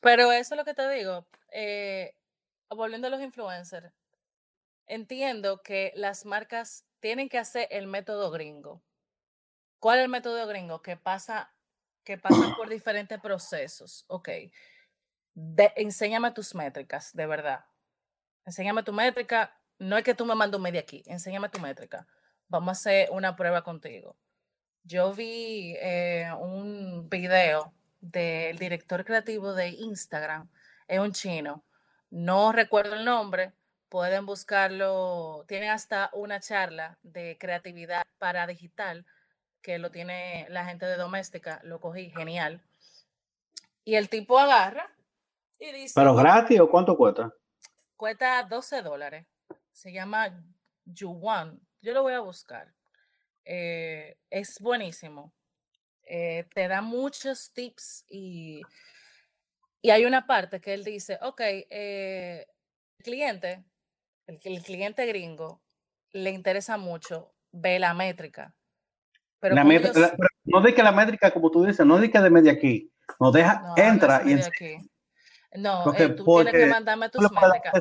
Pero eso es lo que te digo. Eh, volviendo a los influencers, entiendo que las marcas tienen que hacer el método gringo. ¿Cuál es el método gringo? Que pasa, que pasan por diferentes procesos. Ok. enséñame tus métricas, de verdad. Enséñame tu métrica. No es que tú me mandes un medio aquí. Enséñame tu métrica. Vamos a hacer una prueba contigo. Yo vi eh, un video del director creativo de Instagram. Es un chino. No recuerdo el nombre, pueden buscarlo, tiene hasta una charla de creatividad para digital que lo tiene la gente de doméstica, lo cogí, genial. Y el tipo agarra y dice... ¿Pero gratis o cuánto cuesta? Cuesta 12 dólares. Se llama Yuan. Yo lo voy a buscar. Eh, es buenísimo. Eh, te da muchos tips y, y hay una parte que él dice, ok, eh, el cliente el, el cliente gringo le interesa mucho, ve la métrica. Pero la no de que la métrica, como tú dices, no de que de media aquí, nos deja, entra y aquí. No, porque, tú tienes que mandarme tus métricas.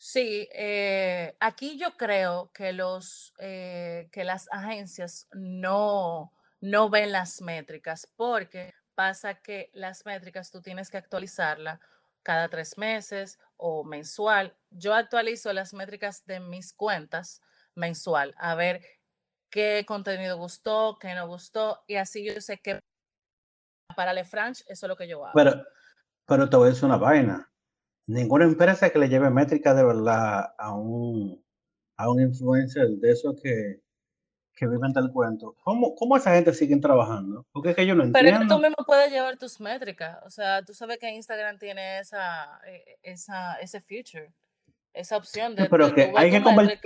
Sí, eh, aquí yo creo que los eh, que las agencias no, no ven las métricas porque pasa que las métricas tú tienes que actualizarla cada tres meses o mensual. Yo actualizo las métricas de mis cuentas mensual, a ver qué contenido gustó, qué no gustó, y así yo sé que para LeFranche eso es lo que yo hago. Pero, pero te voy a decir una vaina. Ninguna empresa que le lleve métricas de verdad a un, a un influencer de eso que, que viven del cuento. ¿Cómo, ¿Cómo esa gente sigue trabajando? Porque es que yo no entiendo. Pero tú mismo puedes llevar tus métricas. O sea, tú sabes que Instagram tiene esa, eh, esa, ese feature, esa opción de. pero que hay que, convertir,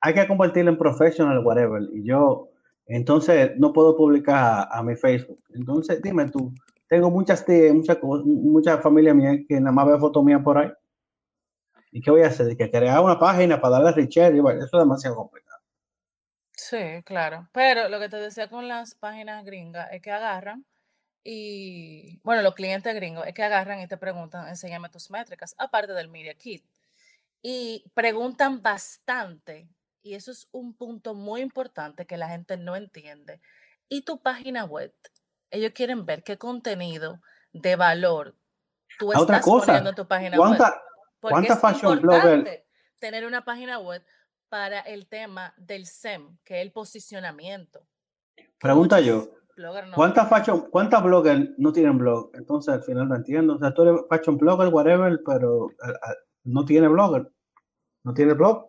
hay que convertirlo en professional, whatever. Y yo, entonces, no puedo publicar a, mi Facebook. Entonces, dime tú, tengo muchas tías, mucha, mucha familia que nada más ve fotos mías por ahí. ¿Y qué voy a hacer? Que crear una página para darle a Richard, eso es demasiado complicado. Sí, claro. Pero lo que te decía con las páginas gringas es que agarran y, bueno, los clientes gringos es que agarran y te preguntan, enséñame tus métricas, aparte del Media Kit. Y preguntan bastante, y eso es un punto muy importante que la gente no entiende. Y tu página web, ellos quieren ver qué contenido de valor tú estás poniendo en tu página web. ¿Cuánta fashion blogger? Tener una página web para el tema del SEM, que es el posicionamiento. Pregunta yo, ¿cuántas fashion, cuántas bloggers no tienen blog? Entonces al final no entiendo. O sea, tú eres fashion blogger, whatever, pero no tiene blogger, no tiene blog.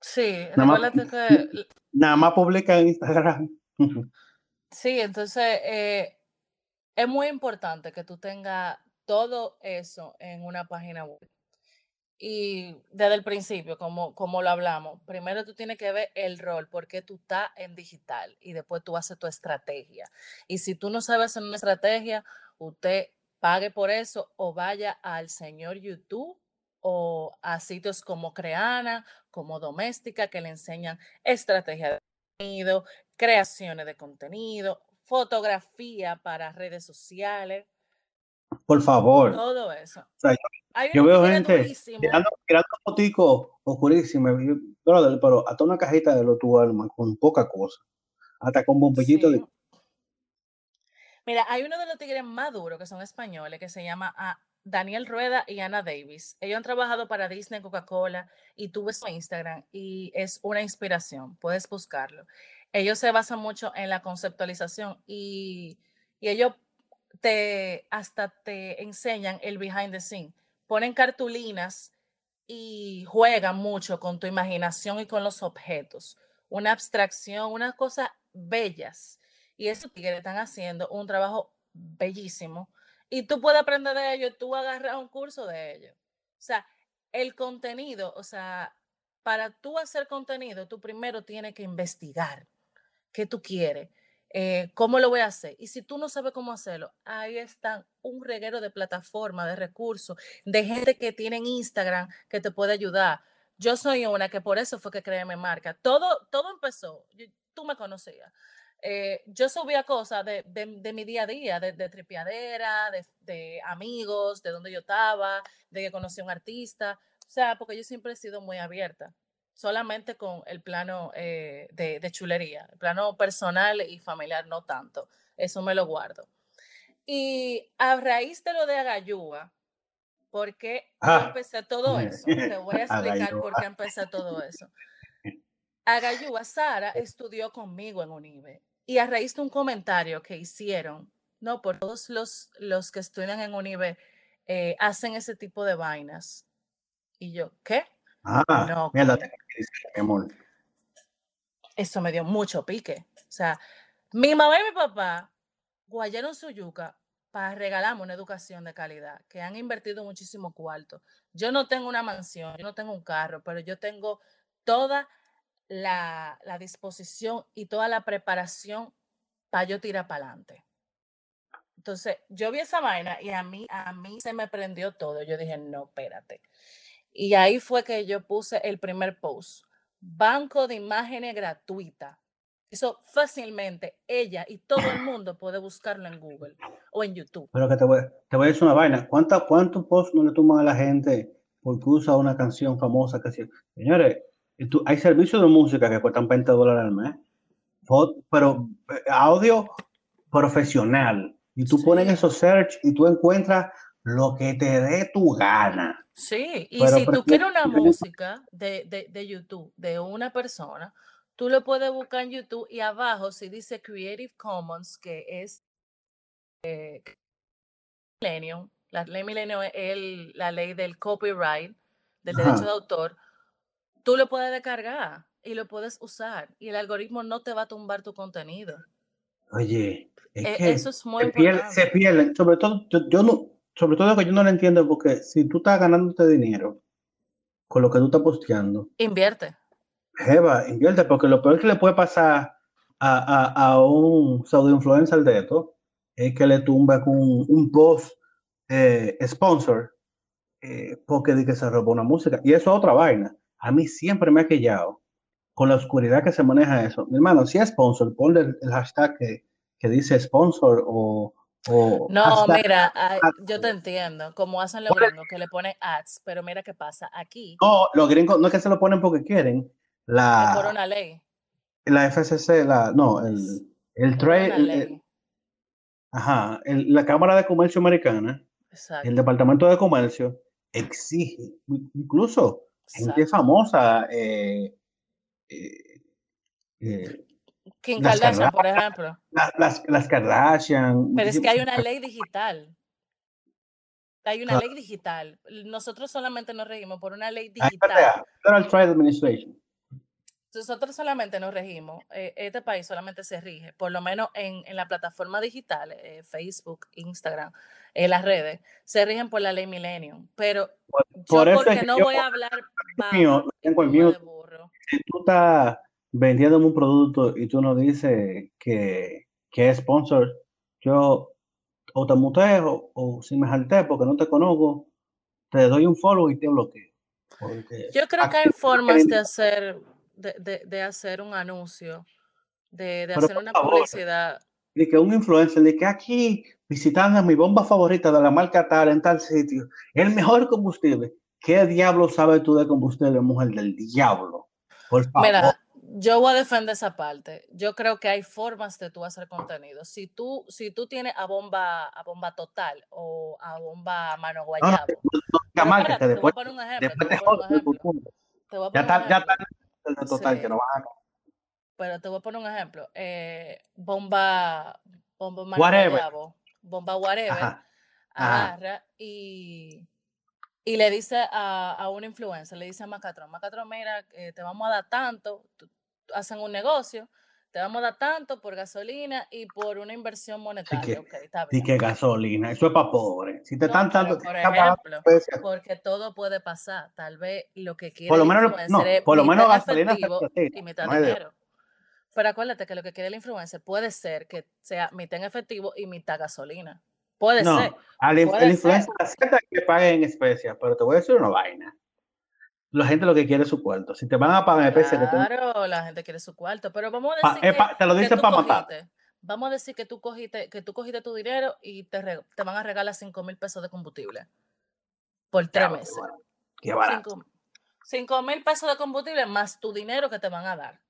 Sí, nada que... Nada más publica en Instagram. Sí, entonces eh, es muy importante que tú tengas todo eso en una página web. Y desde el principio, como, como lo hablamos, primero tú tienes que ver el rol, porque tú estás en digital y después tú haces tu estrategia. Y si tú no sabes hacer una estrategia, usted pague por eso o vaya al señor YouTube o a sitios como Creana, como Doméstica, que le enseñan estrategia de contenido, creaciones de contenido, fotografía para redes sociales. Por favor. Todo eso. yo veo gente tirando, tirando oscurísimo, pero hasta una cajita de lo tu alma con poca cosa. Hasta con bombillito de. Mira, hay uno de los tigres más duros que son españoles que se llama ah, Daniel Rueda y Ana Davis. Ellos han trabajado para Disney, Coca-Cola y tuve su Instagram y es una inspiración. Puedes buscarlo. Ellos se basan mucho en la conceptualización y, ellos te hasta te enseñan el behind the scene. Ponen cartulinas y juegan mucho con tu imaginación y con los objetos. Una abstracción, unas cosas bellas. Y eso que están haciendo un trabajo bellísimo. Y tú puedes aprender de ello, tú agarras un curso de ello. O sea, el contenido, o sea, para tú hacer contenido, tú primero tienes que investigar qué tú quieres eh, ¿Cómo lo voy a hacer? Y si tú no sabes cómo hacerlo, ahí están un reguero de plataformas, de recursos, de gente que tiene Instagram que te puede ayudar. Yo soy una que por eso fue que creé mi marca. Todo, todo empezó, tú me conocías. Eh, yo subía cosas de, de, mi día a día, de, de tripiadera, de, de, amigos, de donde yo estaba, de que conocí a un artista. O sea, porque yo siempre he sido muy abierta solamente con el plano eh, de, chulería, el plano personal y familiar no tanto, eso me lo guardo. Y a raíz de lo de Agayúa, ¿por qué ah. empecé todo eso? Te voy a explicar por qué empecé todo eso. Agayúa, Sara estudió conmigo en UNIBE y a raíz de un comentario que hicieron, no, por todos los, los que estudian en UNIBE eh, hacen ese tipo de vainas. Y yo, ¿qué? Ah, no, mierda, Eso me dio mucho pique. O sea, mi mamá y mi papá guayaron su yuca para regalarme una educación de calidad, que han invertido muchísimo cuarto. Yo no tengo una mansión, yo no tengo un carro, pero yo tengo toda la, la disposición y toda la preparación para yo tirar para adelante. Entonces, yo vi esa vaina y a mí, a mí se me prendió todo. Yo dije, no, espérate. Y ahí fue que yo puse el primer post. Banco de imágenes gratuita. Eso fácilmente ella y todo el mundo puede buscarlo en Google o en YouTube. Pero que te voy, te voy a decir una vaina. ¿Cuántos posts no le toman a la gente porque usa una canción famosa? Que Señores, hay servicios de música que cuestan 20 dólares al mes. Pero eh, audio profesional. Y tú pones esos search y tú encuentras lo que te dé tu gana. Sí, y si tú quieres una música de, de, de, YouTube de una persona, tú lo puedes buscar en YouTube y abajo si dice Creative Commons, que es eh, Millennium, la ley Millennium es el, la ley del copyright, del derecho de autor, tú lo puedes descargar y lo puedes usar y el algoritmo no te va a tumbar tu contenido. Oye, es e, que eso es muy se, pierde, se pierde, sobre todo yo, yo no sobre todo que yo no lo entiendo porque si tú estás ganándote dinero con lo que tú estás posteando. Invierte. Jeva, invierte, porque lo peor que le puede pasar a, a, a un pseudo influencer de esto es que le tumba con un, post eh, sponsor eh, porque dice que se robó una música. Y eso es otra vaina. A mí siempre me ha quillado con la oscuridad que se maneja eso. Mi hermano, si es sponsor, ponle el, hashtag que, que dice sponsor o, no, mira, yo te entiendo, como hacen los gringos que le ponen ads, pero mira qué pasa aquí. No, los gringos no es que se lo ponen porque quieren. La, por una ley. La FCC, la, no, el, el trade. Ajá, la Cámara de Comercio Americana, el Departamento de Comercio, exige, incluso gente famosa, eh, eh, Kim las Kardashian, por ejemplo. la- las, las Kardashian, Pero es que hay una ley digital. Hay una ley digital. Nosotros solamente nos regimos por una ley Hay digital. Federal Trade Administration. Nosotros solamente nos regimos, eh, este país solamente se rige, por lo menos en, en la plataforma digital, eh, Facebook, Instagram, en las redes, se rigen por la ley Millennium. Pero Por, yo por porque que no yo voy a hablar mío, tengo el mío. de burro. tú estás vendiéndome un producto y tú no dices que, que es sponsor, yo o te muteo o si me jalté porque no te conozco, te doy un follow y te bloqueo. Yo creo que hay formas de hacer, de, de- de hacer un anuncio, de, de hacer una favor. publicidad. de que un influencer de que aquí visitando mi bomba favorita de la marca tal en tal sitio, el mejor combustible. ¿Qué diablo sabes tú de combustible, mujer del diablo? Por favor. Mira, yo voy a defender esa parte. Yo creo que hay formas de tú hacer contenido. Si tú, si tú tienes a bomba, a bomba total o a bomba mano no, no, guayabo. no, no, te voy a poner un ejemplo. Te voy a poner un ejemplo. Ya está, ya está el de total que Sí. van a Pero te voy a poner un ejemplo. Eh, bomba, bomba mano Whatever. guayabo, bomba whatever, Ajá. Ajá. agarra y, y le dice a, a un influencer, le dice a Macatrón, Macatrón, mira, eh, te vamos a dar tanto, tú- hacen un negocio, te vamos a dar tanto por gasolina y por una inversión monetaria. que- ok, está Di bien. que gasolina, eso es para pobres. Si te No, están tanto, por ejemplo, porque todo puede pasar. Tal vez lo que quiere por lo menos, no, por lo menos gasolina y mitad no de dinero. Pero acuérdate que lo que quiere el influencer puede ser que sea mitad en efectivo y mitad gasolina. Puede No, ser. al puede el influencer acepta que pague en especias, pero te voy a decir una vaina. La gente lo que quiere es su cuarto. Si te van a pagar en especias, que te, Claro, la gente quiere su cuarto. Pero vamos a decir es que, te lo dicen para matar. Vamos a decir que tú cogiste, que tú cogiste tu dinero y te, re- te van a regalar 5 mil pesos de combustible por tres meses. Qué barato. 5 mil pesos de combustible más tu dinero que te van a dar.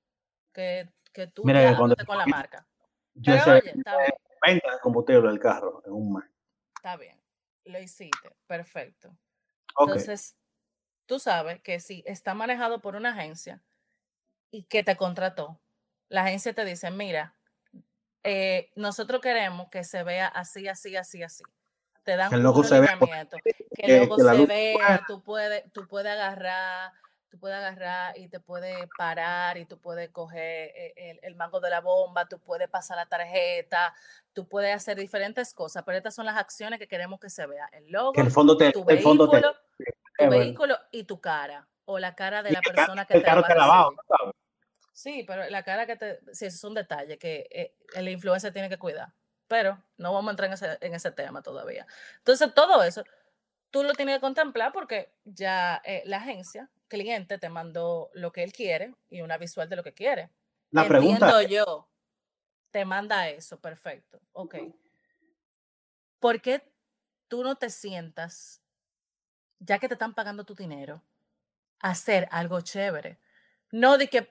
Que, que tú Mira cuando con la marca. yo Pero sé oye, está bien, de combustible del carro en un mes. está bien. Lo hiciste. Perfecto. Entonces, tú sabes que si está manejado por una agencia y que te contrató, la agencia te dice, mira, eh, nosotros queremos que se vea así, así, así, así. Te dan Que el logo se vea que el logo que se vea, tú puedes, tú puedes agarrar, tú puedes agarrar y te puedes parar y tú puedes coger eh, el, el mango de la bomba, tú puedes pasar la tarjeta, tú puedes hacer diferentes cosas, pero estas son las acciones que queremos que se vea. El logo, Que el fondo te, tu el fondo te, vehículo, tu vehículo y tu cara o la cara de Y la persona que te carro. Sí, pero la cara que te, sí, eso es un detalle que eh, el influencer tiene que cuidar. Pero no vamos a entrar en ese, en ese tema todavía. Entonces, todo eso tú lo tienes que contemplar porque ya eh, la agencia, cliente, te mandó lo que él quiere y una visual de lo que quiere. La pregunta Entiendo es, yo, te manda eso, perfecto. Ok. ¿Por qué tú no te sientas, ya que te están pagando tu dinero, hacer algo chévere? No de que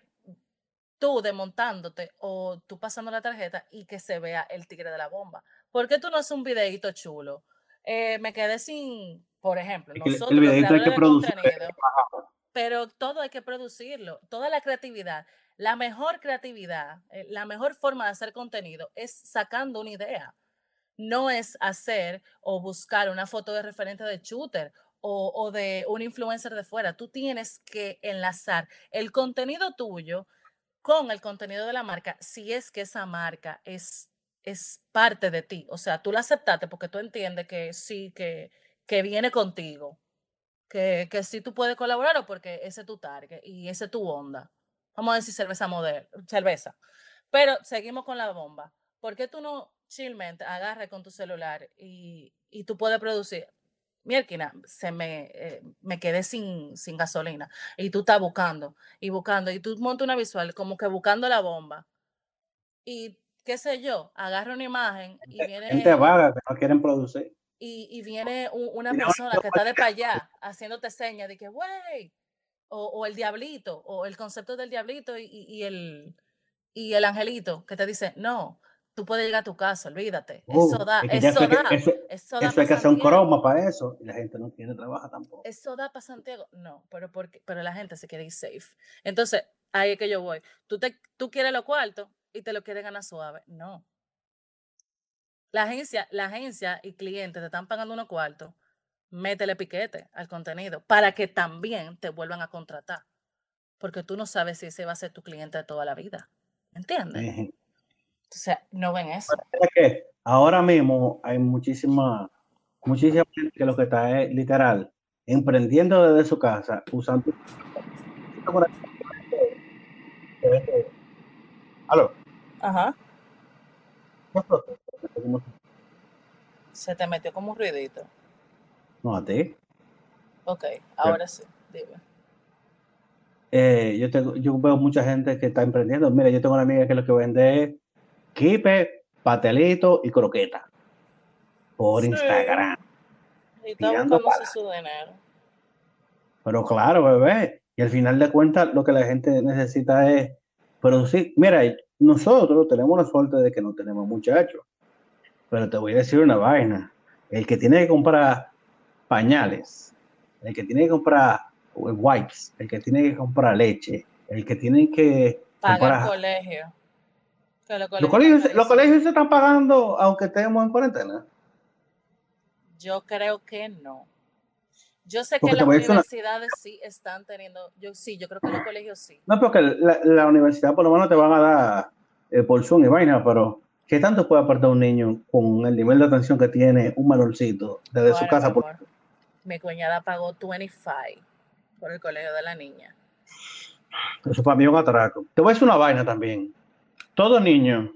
tú desmontándote o tú pasando la tarjeta y que se vea el tigre de la bomba. ¿Por qué tú no haces un videíto chulo? Eh, me quedé sin, por ejemplo, nosotros el los videito hay que de producir. contenido, pero todo hay que producirlo, toda la creatividad. La mejor creatividad, eh, la mejor forma de hacer contenido es sacando una idea. No es hacer o buscar una foto de referente de shooter o, de un influencer de fuera. Tú tienes que enlazar el contenido tuyo con el contenido de la marca si es que esa marca es, es parte de ti. O sea, tú la aceptaste porque tú entiendes que sí, que, que viene contigo, que, que sí tú puedes colaborar o porque ese es tu target y ese es tu onda. Vamos a decir cerveza modelo, cerveza. Pero seguimos con la bomba. ¿Por qué tú no chillmente agarras con tu celular y, y tú puedes producir? Mierquina, se me, eh, me quedé sin, sin gasolina. Y tú estás buscando y buscando. Y tú montas una visual como que buscando la bomba. Y qué sé yo, agarra una imagen y gente viene, vaga que no quieren producir. y, y viene un- una persona que está de para allá haciéndote señas de que, güey, o, o el diablito, o el concepto del diablito y, y- y el, y el angelito que te dice, no, tú puedes llegar a tu casa, olvídate. eso Uh, da, es que ya eso que da, eso, eso da eso hay que hacer un croma para eso. Y la gente no quiere trabajar tampoco. Eso da para Santiago. No, pero porque, pero la gente se quiere ir safe. Entonces, ahí es que yo voy. Tú, te, tú quieres los cuartos y te lo quieres ganar suave. No. La agencia, la agencia y clientes te están pagando unos cuartos. Métele piquete al contenido para que también te vuelvan a contratar. Porque tú no sabes si ese va a ser tu cliente de toda la vida. ¿Entiendes? O sea, no ven eso. Es que ahora mismo hay muchísima, muchísima gente que lo que está es literal emprendiendo desde su casa, usando. Aló. Ajá. Se te metió como un ruidito. No, a ti. Ok, ahora sí. Dime. Eh, yo, tengo, yo veo mucha gente que está emprendiendo. Mira, yo tengo una amiga que lo que vende es kipe, pastelito y croqueta por Sí. Instagram. Y Tirando su dinero. Pero claro, bebé, y al final de cuentas lo que la gente necesita es producir. Mira, nosotros tenemos la suerte de que no tenemos muchachos, pero te voy a decir una vaina. El que tiene que comprar pañales, el que tiene que comprar wipes, el que tiene que comprar leche, el que tiene que Paga el comprar... colegio. Que los Los colegios los colegios se están pagando aunque estemos en cuarentena. Yo creo que no. Yo sé que Porque las una- universidades sí están teniendo, yo sí, yo creo que los colegios sí. No, porque la, la universidad por lo menos te van a dar eh, por Zoom y vaina, pero ¿qué tanto puede aportar un niño con el nivel de atención que tiene un menorcito desde su casa? mi Por... mi cuñada pagó 25 por el colegio de la niña. Eso para mí es un atraco. Te voy a decir una vaina también. Todo niño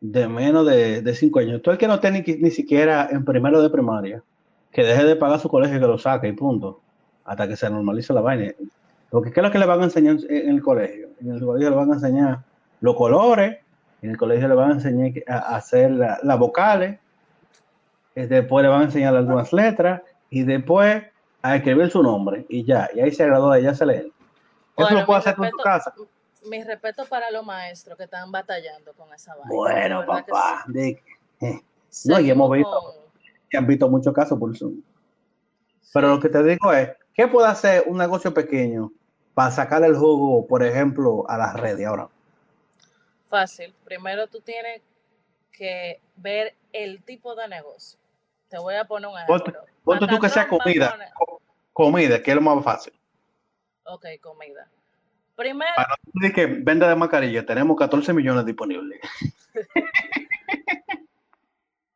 de menos de 5 años, todo el que no esté ni, ni siquiera en primero de primaria, que deje de pagar su colegio y que lo saque y punto, hasta que se normalice la vaina. Porque ¿qué es lo que le van a enseñar en el colegio? En el colegio le van a enseñar los colores, en el colegio le van a enseñar a, hacer la- las vocales, eh, después le van a enseñar algunas letras y después a escribir su nombre y ya, y ahí se graduó y ya se lee. Eso Bueno, lo puede hacer tú en tu respeto- casa. Mi respeto para los maestros que están batallando con esa vaina. Bueno, papá, eh, sí. no, y hemos visto. con- que han visto muchos casos por Zoom. Pero lo que te digo es, ¿qué puede hacer un negocio pequeño para sacar el jugo, por ejemplo, a las redes ahora? Fácil. Primero tú tienes que ver el tipo de negocio. Te voy a poner un ejemplo. ponte tú que sea comida, poner- comida, que es lo más fácil. Ok, comida. Primero, Para decir que venda de mascarilla, tenemos 14 millones disponibles.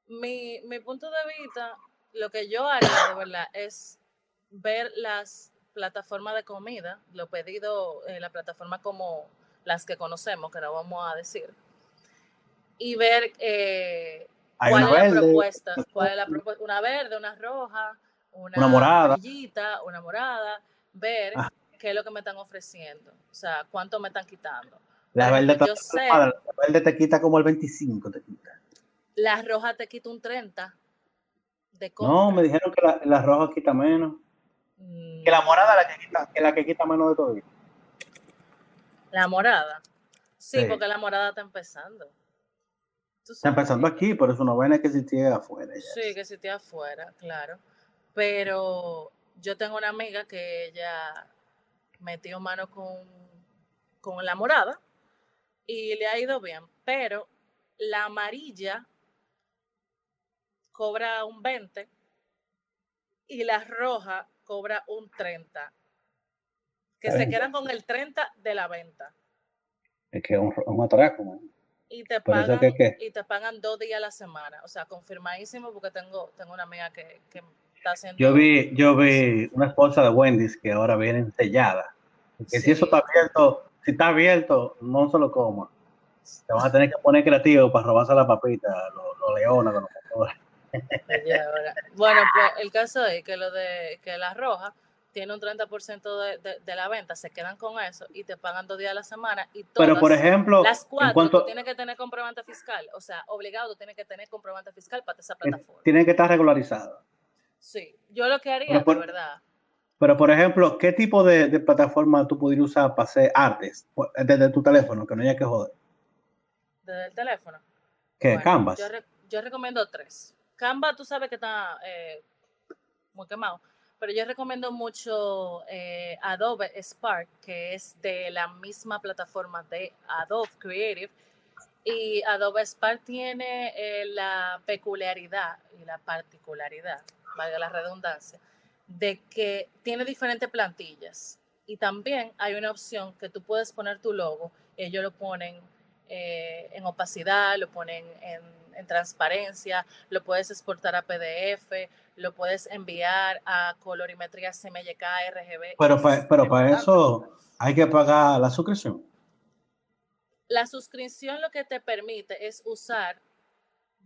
mi, mi punto de vista, lo que yo haría de verdad es ver las plataformas de comida, los pedidos, eh, las plataformas como las que conocemos, que no vamos a decir, y ver eh, cuál es la verde, propuesta, cuál es la propuesta, una verde, una roja, una, Una morada. una morada, ver. Qué es lo que me están ofreciendo, o sea, cuánto me están quitando. la verde, ejemplo, está- yo sé- la verde te quita como el 25, te quita. La roja te quita un 30 de. No, me dijeron que la, la roja quita menos. Que la morada es la que quita, que la que quita menos de todo. La morada. Sí, Sí. porque la morada está empezando. Está empezando aquí, pero es una vaina que existía afuera. ya. Sí, que te afuera, claro. Pero yo tengo una amiga que ella metió mano con, con la morada y le ha ido bien, pero la amarilla cobra un 20 y la roja cobra un 30. Que se 30. quedan con el 30 de la venta. Es que es un, un atraco, man. y te Por pagan que- que- y te pagan dos días a la semana o sea confirmadísimo porque tengo tengo una amiga que, que Yo vi, yo vi una esposa de Wendy's que ahora vienen selladas. Que si eso está abierto, si está abierto, no se lo coma. Te vas a tener que poner creativo para robarse la papita, los, los leones, los bueno pues el caso es que lo de que la roja tiene un 30% de, de, de la venta se quedan con eso y te pagan dos días a la semana y todas Pero por ejemplo, las en cuatro cuanto tú tienes que tener comprobante fiscal o sea obligado tú tienes que tener comprobante fiscal para esa plataforma tienen que estar regularizados. Sí yo lo que haría por- de verdad Pero por ejemplo, ¿qué tipo de, de plataforma tú podrías usar para hacer artes desde tu teléfono, que no haya que joder? desde el teléfono ¿Qué? Bueno, Canvas. yo, re- yo recomiendo tres. Canva, tú sabes que está eh, muy quemado, pero yo recomiendo mucho eh, Adobe Spark, que es de la misma plataforma de Adobe Creative. Y Adobe Spark tiene eh, la peculiaridad y la particularidad, valga la redundancia, de que tiene diferentes plantillas. Y también hay una opción que tú puedes poner tu logo, ellos lo ponen eh, en opacidad, lo ponen en, en transparencia, lo puedes exportar a PDF, lo puedes enviar a colorimetría CMYK, RGB. Pero, es pa- pero para eso hay que pagar la suscripción. La suscripción lo que te permite es usar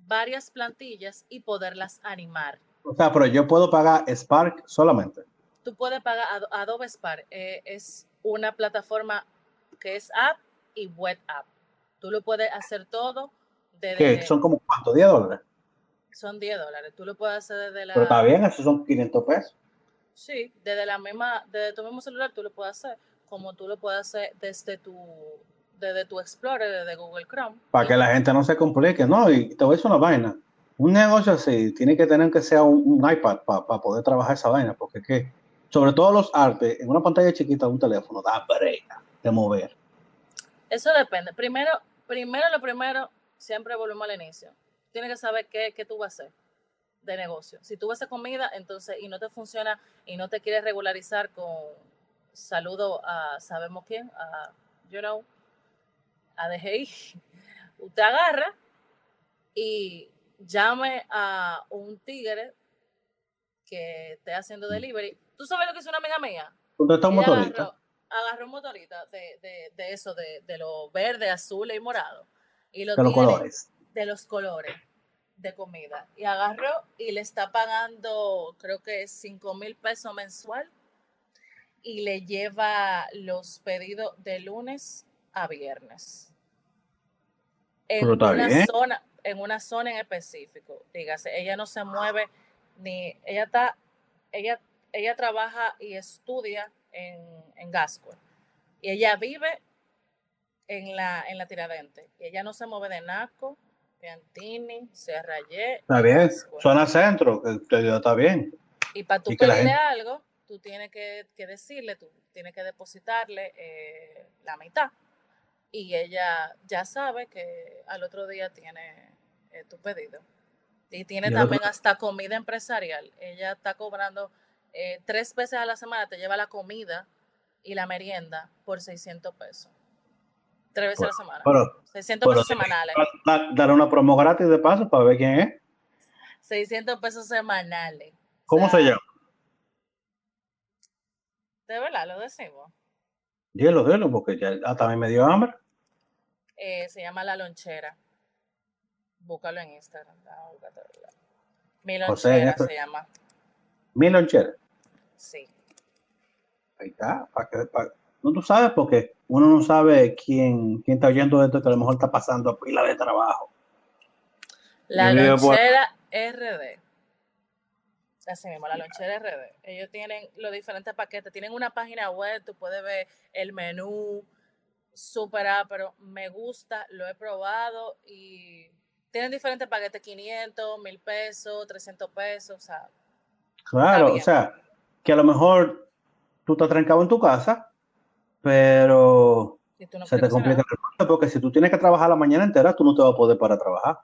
varias plantillas y poderlas animar. O sea, pero yo puedo pagar Spark solamente. Tú puedes pagar Ado- Adobe Spark, eh, es una plataforma que es app y web app. Tú lo puedes hacer todo desde... Que son como cuánto, 10 dólares. Son 10 dólares. Tú lo puedes hacer desde la... Pero está bien, esos son 500 pesos. Sí, desde la misma, desde tu mismo celular tú lo puedes hacer, como tú lo puedes hacer desde tu, desde tu Explorer, desde Google Chrome. Para que la gente no se complique, ¿no? Y te voy a decir una vaina. Un negocio así tiene que tener que sea un, iPad para poder trabajar esa vaina, porque es que, sobre todo los artes, en una pantalla chiquita un teléfono, da brega de mover. Eso depende. Primero, primero lo primero, siempre volvemos al inicio. Tienes que saber qué, qué tú vas a hacer de negocio. Si tú vas a comida, entonces, y no te funciona, y no te quieres regularizar con saludo a sabemos quién, a, you know, a DGI, usted agarra y llame a un tigre que esté haciendo delivery. ¿Tú sabes lo que es una amiga mía? ¿Dónde un motorista? agarró, agarró un motorista de, de, de eso, de, de lo verde, azul y morado. Y lo De los colores. de los colores de comida. Y agarró y le está pagando, creo que es 5 mil pesos mensual. Y le lleva los pedidos de lunes a viernes. En Pero está una bien. zona, en una zona en específico. Dígase, ella no se mueve ni, ella está, ella, ella trabaja y estudia en, en Gascue. Y ella vive en la, en la Tiradente. Y ella no se mueve de Naco, Piantini, Serrayé. Está bien. Gascue. Zona centro, que que está bien. Y para tú pedirle gente- algo, tú tienes que, que decirle, tú tienes que depositarle eh, la mitad. Y ella ya sabe que al otro día tiene eh, tu pedido. Y tiene Y también otro- hasta comida empresarial. Ella está cobrando eh, tres veces a la semana, te lleva la comida y la merienda por 600 pesos. Tres veces a la semana. Pero, 600 pero pesos semanales. da- dar una promo gratis de paso para ver quién es. 600 pesos semanales. O ¿Cómo sea, se llama? De verdad, lo decimos. Dilo, dilo, porque ya hasta me dio hambre. Eh, se llama La Lonchera. Búscalo en Instagram. Ah, búscate, ¿verdad? Mi José, Lonchera esto- se llama. Mi lonchera. Sí. Ahí está. pa' que- pa- No tú sabes, porque uno no sabe quién, quién está oyendo esto que a lo mejor está pasando a pila de trabajo. La Yo digo, por- Lonchera RD. Así mismo, la Lonchera RD. Ellos tienen los diferentes paquetes. Tienen una página web, tú puedes ver el menú, súper pero me gusta, lo he probado y tienen diferentes paquetes, 500, 1000 pesos, 300 pesos, o sea, Claro, o sea, que a lo mejor tú estás trancado en tu casa, pero no se te complica el mundo, porque si tú tienes que trabajar la mañana entera, tú no te vas a poder para trabajar.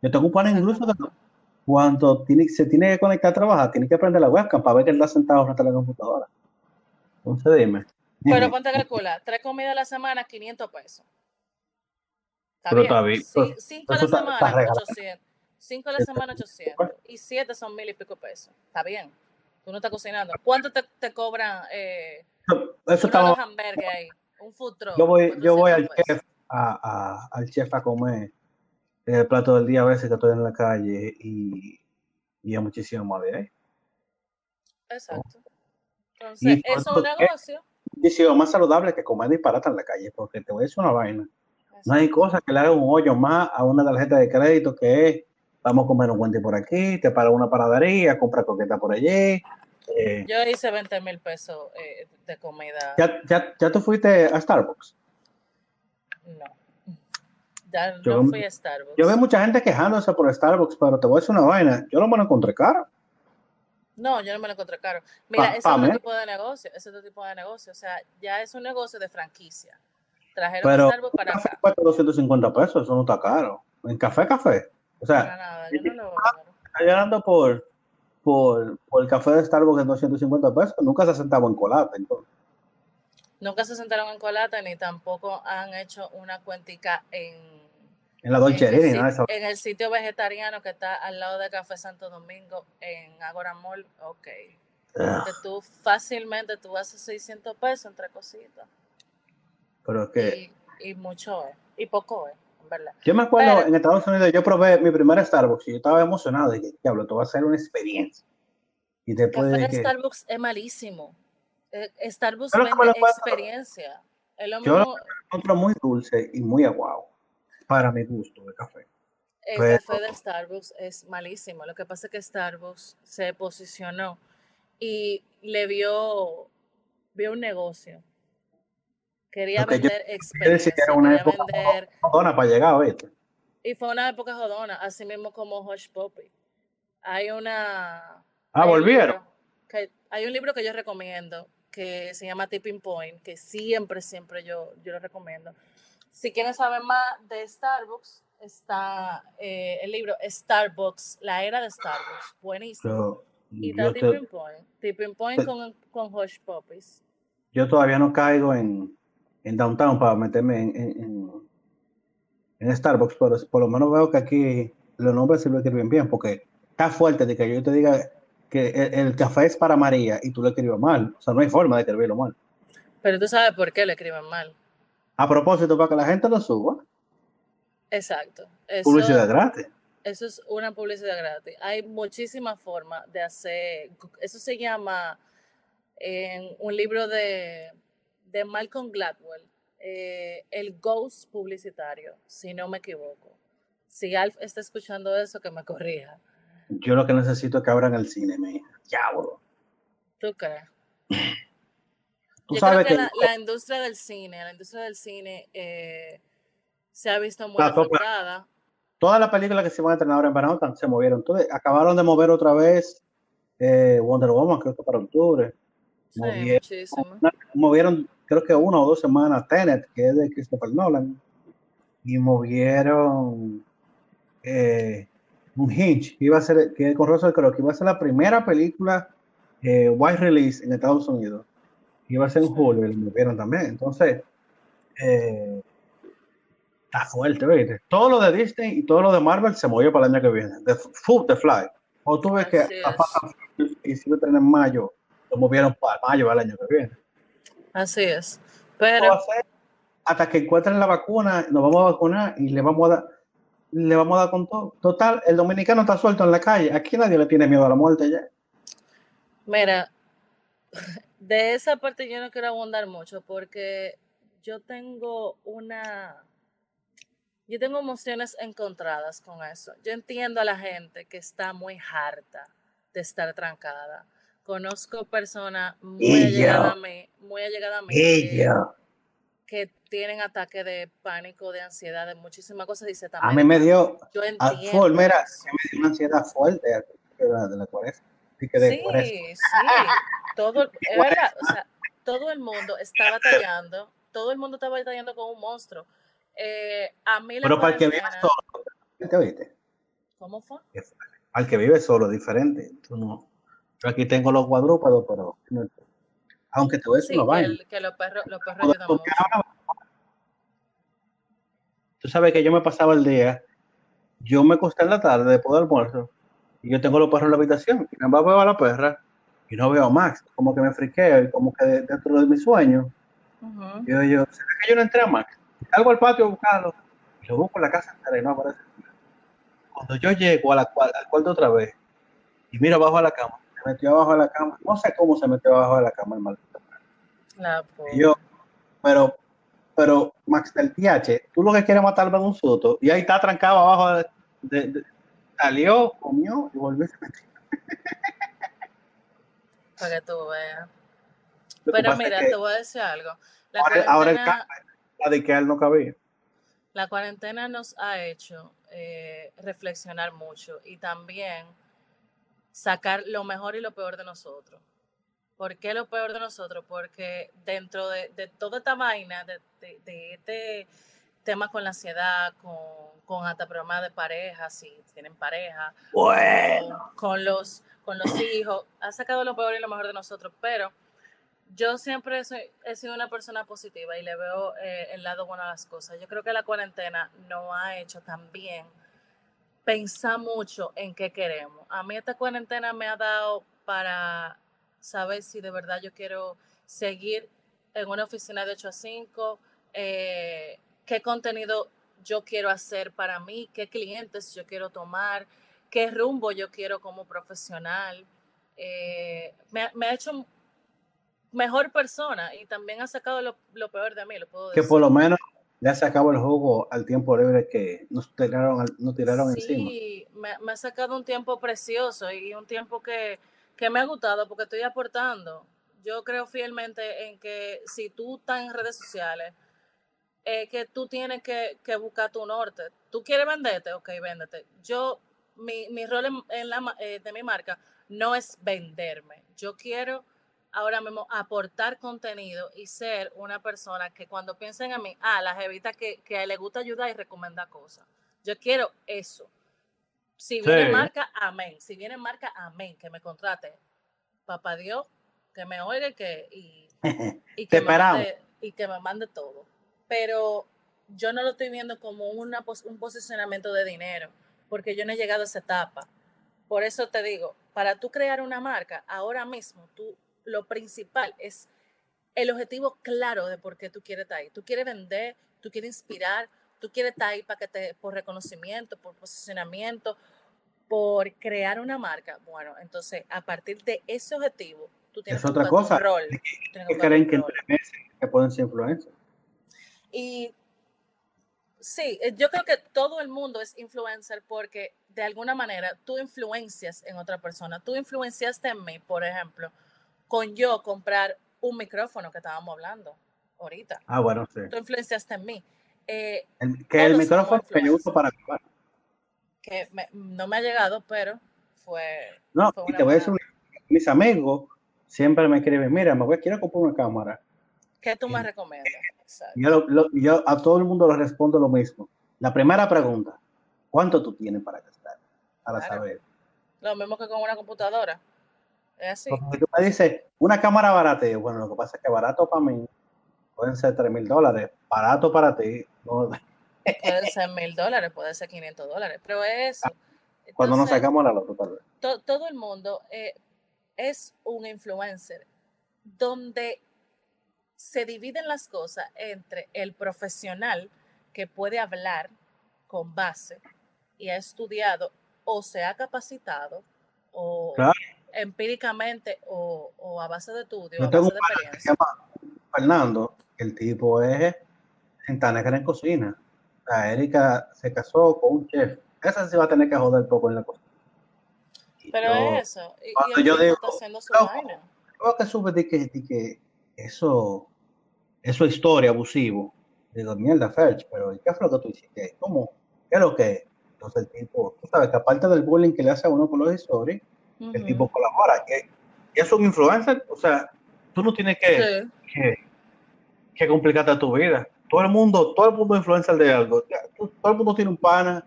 Yo tengo un pan incluso que cuando tiene, se tiene que conectar a trabajar, tiene que prender la webcam para ver que él está sentado frente a la computadora. Entonces dime. Pero ponte a calcular, tres comidas a la semana, 500 pesos. Está Pero bien. está bien, Sí, pero- cinco a la eso está- semana, está regalado. 800. Cinco a la semana, 800. Y siete son mil y pico pesos. Está bien. Tú no estás cocinando. ¿Cuánto te, te cobran eh, Eso los hamburgues ahí? Un food truck. yo voy, yo voy 400 al chef a, a- al chef a comer el plato del día a veces que estoy en la calle y, y es muchísimo más de ahí. Exacto. Entonces, por es eso un negocio. Muchísimo más saludable que comer disparata en la calle, porque te voy a decir una vaina. No hay cosa que le haga un hoyo más a una tarjeta de crédito que es, vamos a comer un Wendy por aquí, te para una panadería, compra coqueta por allí. eh, Yo hice 20 mil pesos eh, de comida. ya, ya, ya tú fuiste a Starbucks. No. Ya Yo- no fui a Starbucks. Yo veo mucha gente quejándose por Starbucks, pero te voy a decir una vaina. Yo no me lo encontré caro. No, yo no me lo encontré caro. Mira, Pa- ese es otro tipo de negocio, ese es otro tipo de negocio. O sea, ya es un negocio de franquicia. Trajeron Pero Starbucks para café acá. cuesta 250 pesos, eso no está caro. En café, café. O sea, Para nada, yo no lo veo. está llorando por, por, por el café de Starbucks en 250 pesos. Nunca se sentaba en colata. Entonces. Nunca se sentaron en colata ni tampoco han hecho una cuentica en, En la en, Dolce el, Vita, sit- nada de esa- en el sitio vegetariano que está al lado de Café Santo Domingo en Agora Mall. Ok. Que tú fácilmente tú haces 600 pesos entre cositas. Pero es que Y, y mucho es. Y poco es, en verdad. yo me acuerdo Pero- en Estados Unidos, yo probé mi primer Starbucks y yo estaba emocionado. Dije, diablo, esto va a ser una experiencia. Y después Café de que Starbucks es malísimo. Eh, Starbucks me vende experiencia. Es lo Yo lo encuentro muy dulce y muy aguado para mi gusto de café. El Pero- café de Starbucks es malísimo. Lo que pasa es que Starbucks se posicionó y le vio, vio un negocio. Quería vender experiencia, que era una quería época vender. jodona para llegar, ¿viste? Y fue una época jodona, así mismo como Hush Puppy. Hay una. Ah, volvieron. que- hay un libro que yo recomiendo que se llama Tipping Point, que siempre, siempre yo, yo lo recomiendo. Si quieren saber más de Starbucks, está eh, el libro Starbucks, la era de Starbucks. Buenísimo. Y está te- Tipping Point. Tipping Point te- con, con Hush Puppies. yo todavía no caigo en, en Downtown para meterme en, en, en- Starbucks, pero por lo menos veo que aquí los nombres se lo escriben bien, porque está fuerte de que yo te diga que el, el café es para María y tú lo escribes mal. O sea, no hay forma de escribirlo mal. Pero tú sabes por qué lo escriben mal. A propósito, para que la gente lo suba, Exacto. Eso, publicidad gratis. Eso es una publicidad gratis. Hay muchísimas formas de hacer. Eso se llama en un libro de, de Malcolm Gladwell, eh, el ghost publicitario, si no me equivoco. Si Alf está escuchando eso, que me corrija. Yo lo que necesito es que abran el cine, hija. Ya, bro. ¿Tú crees? Tú Yo sabes creo que, que la, la industria del cine, la industria del cine eh, se ha visto muy afectada. todas las películas que se van a estrenar ahora en verano se movieron. Entonces, acabaron de mover otra vez eh, Wonder Woman, creo que para octubre. Sí. Una- movieron, creo que una o dos semanas Tenet, que es de Christopher Nolan. Y movieron eh, un Hinge, que iba a ser, que con Russell Crowe, que iba a ser la primera película eh, wide release en Estados Unidos. Iba a ser en julio y lo movieron también. Entonces, eh, está fuerte, ¿viste? Todo lo de Disney y todo lo de Marvel se movió para el año que viene. De Food the Fly. O tú ves que a y si lo en mayo, lo movieron para mayo del año que viene. Así es. Pero hasta que encuentren la vacuna, nos vamos a vacunar y le vamos a dar, le vamos a dar con todo. Total, el dominicano está suelto en la calle. Aquí nadie le tiene miedo a la muerte ya. Mira, de esa parte yo no quiero abundar mucho porque yo tengo una, yo tengo emociones encontradas con eso. Yo entiendo a la gente que está muy harta de estar trancada. Conozco personas muy Ella. allegadas a mí, muy allegadas a mí, que, Ella. que tienen ataques de pánico, de ansiedad, de muchísimas cosas. Dice A también, mí me dio, yo a mira, que me dio una ansiedad fuerte de la, de la cuaresma. Sí, sí, todo, es verdad, o sea, todo el mundo está batallando, todo el mundo está batallando con un monstruo. Eh, a mí la Pero para el que vive solo, ¿te viste? ¿cómo fue? Al que vive solo, diferente. Tú no. Yo aquí tengo los cuadrúpedos, pero no- aunque te voy a decir Sí, una que, vaina. el- que los perros, los perros Cuando ayudan tú sabes que yo me pasaba el día, yo me acosté en la tarde después del almuerzo, y yo tengo los perros en la habitación, y nada más veo a la perra, y no veo a Max, como que me friqueo, y como que de- dentro de mi sueño, Ujú. yo, yo, ¿será que yo no entré a Max? Salgo al patio a buscarlo, y lo busco en la casa entera y no aparece. Cuando yo llego a la, al cuarto otra vez, y miro abajo de la cama, se metió abajo de la cama, no sé cómo se metió abajo de la cama el maldito. La Y yo, pero, pero Max del TH, tú lo que quieres matarme en un susto, y ahí está trancado abajo de, de- de- salió, comió y volvió a se metió. Para que tú veas. Pero mira, te voy a decir algo. La ahora, ahora el cambio, la de que él no cabía. La cuarentena nos ha hecho eh, reflexionar mucho y también sacar lo mejor y lo peor de nosotros. ¿Por qué lo peor de nosotros? Porque dentro de, toda esta vaina, de, este tema con la ansiedad, con, con hasta problemas de pareja, si tienen pareja, bueno. con, los, con los hijos, ha sacado lo peor y lo mejor de nosotros, pero yo siempre he sido una persona positiva y le veo eh, el lado bueno a las cosas. Yo creo que la cuarentena no ha hecho también pensar mucho en qué queremos. A mí esta cuarentena me ha dado para saber si de verdad yo quiero seguir en una oficina de 8 a 5, eh, qué contenido yo quiero hacer para mí, qué clientes yo quiero tomar, qué rumbo yo quiero como profesional. Eh, me, me, ha hecho mejor persona y también ha sacado lo, lo peor de mí, lo puedo decir. Que por lo menos ya se acabó el juego al tiempo libre que nos tiraron, nos tiraron encima. Sí, me, ha sacado un tiempo precioso y un tiempo que, que me ha gustado porque estoy aportando. Yo creo fielmente en que si tú estás en redes sociales, eh, que tú tienes que, que, buscar tu norte. ¿Tú quieres venderte? Ok, véndete. Yo, mi, mi rol en, la, eh, de mi marca no es venderme. Yo quiero ahora mismo aportar contenido y ser una persona que cuando piensen a mí, ah, la jevita que, que le gusta ayudar y recomienda cosas. Yo quiero eso. Si viene marca, amén. Si viene marca, amén, que me contrate. Papá Dios, que me oiga que, y, y, que me mande, y que me mande todo. Pero yo no lo estoy viendo como una, un posicionamiento de dinero, porque yo no he llegado a esa etapa. Por eso te digo, para tú crear una marca, ahora mismo tú lo principal es el objetivo claro de por qué tú quieres estar ahí. Tú quieres vender, tú quieres inspirar, tú quieres estar ahí para que te, por reconocimiento, por posicionamiento, por crear una marca. Bueno, entonces a partir de ese objetivo, tú tienes es otra cosa. rol. ¿Qué creen que entre meses que pueden ser influencers? Y sí, eh, yo creo que todo el mundo es influencer porque de alguna manera tú influencias en otra persona. Tú influenciaste en mí, por ejemplo, con yo comprar un micrófono que estábamos hablando ahorita. Ah, bueno, sí. Tú influenciaste en mí. Eh, que el micrófono que yo uso para grabar. Que no me ha llegado, pero fue. No, y te voy a decir, mis amigos siempre me escriben, mira, me voy, quiero comprar una cámara. ¿Qué tú me recomiendas? Yo, yo, a todo el mundo le respondo lo mismo. La primera pregunta, ¿cuánto tú tienes para gastar? Para saber. Lo mismo que con una computadora. Es así. Porque tú me dices, una cámara barata. Bueno, lo que pasa es que barato para mí pueden ser 3 mil dólares. Barato para ti. No. Puede ser mil dólares, puede ser 500 dólares. Pero eso. Cuando nos sacamos la loto, tal vez. todo el mundo eh, es un influencer donde se dividen las cosas entre el profesional que puede hablar con base y ha estudiado o se ha capacitado o empíricamente o, a base de estudio o a base de experiencia. Fernando, el tipo es negra en cocina. La Erika se casó con un chef. Esa se va a tener que joder poco en la cocina. Pero es eso. Y, cuando yo digo, está haciendo su vaina. que sube de que, de que eso, eso es historia abusivo. Digo, mierda, Ferch, pero ¿qué fue lo que tú hiciste? ¿Cómo? ¿Qué es lo que? Entonces el tipo, tú sabes que aparte del bullying que le hace a uno por los historias, el tipo colabora. Que, es un influencer, o sea, tú no tienes que, que, complicarte tu vida. Todo el mundo, todo el mundo es influencer de algo. Todo el mundo tiene un pana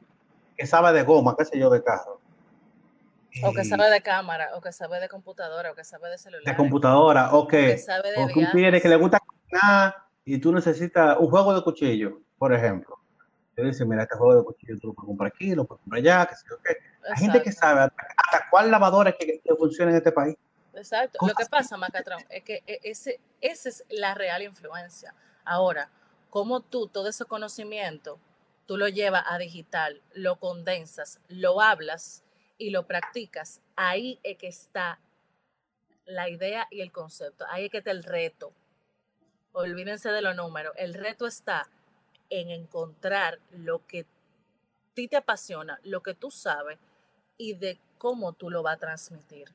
que sabe de goma, qué sé yo, de carro. O que sabe de cámara, o que sabe de computadora, o que sabe de celular. De computadora, o que, o que un tigre que le gusta cocinar y tú necesitas un juego de cuchillo, por ejemplo. Te dice, mira, este juego de cuchillo tú lo puedes comprar aquí, lo puedes comprar allá, que sé yo qué. Hay gente que sabe hasta, cuál lavadora que, que, funciona en este país. Exacto. Lo que pasa, Macatrón, es que e, ese, esa es la real influencia. Ahora, como tú todo ese conocimiento, tú lo llevas a digital, lo condensas, lo hablas y lo practicas, ahí es que está la idea y el concepto. Ahí es que está el reto. Olvídense de los números. El reto está en encontrar lo que a ti te apasiona, lo que tú sabes y de cómo tú lo vas a transmitir.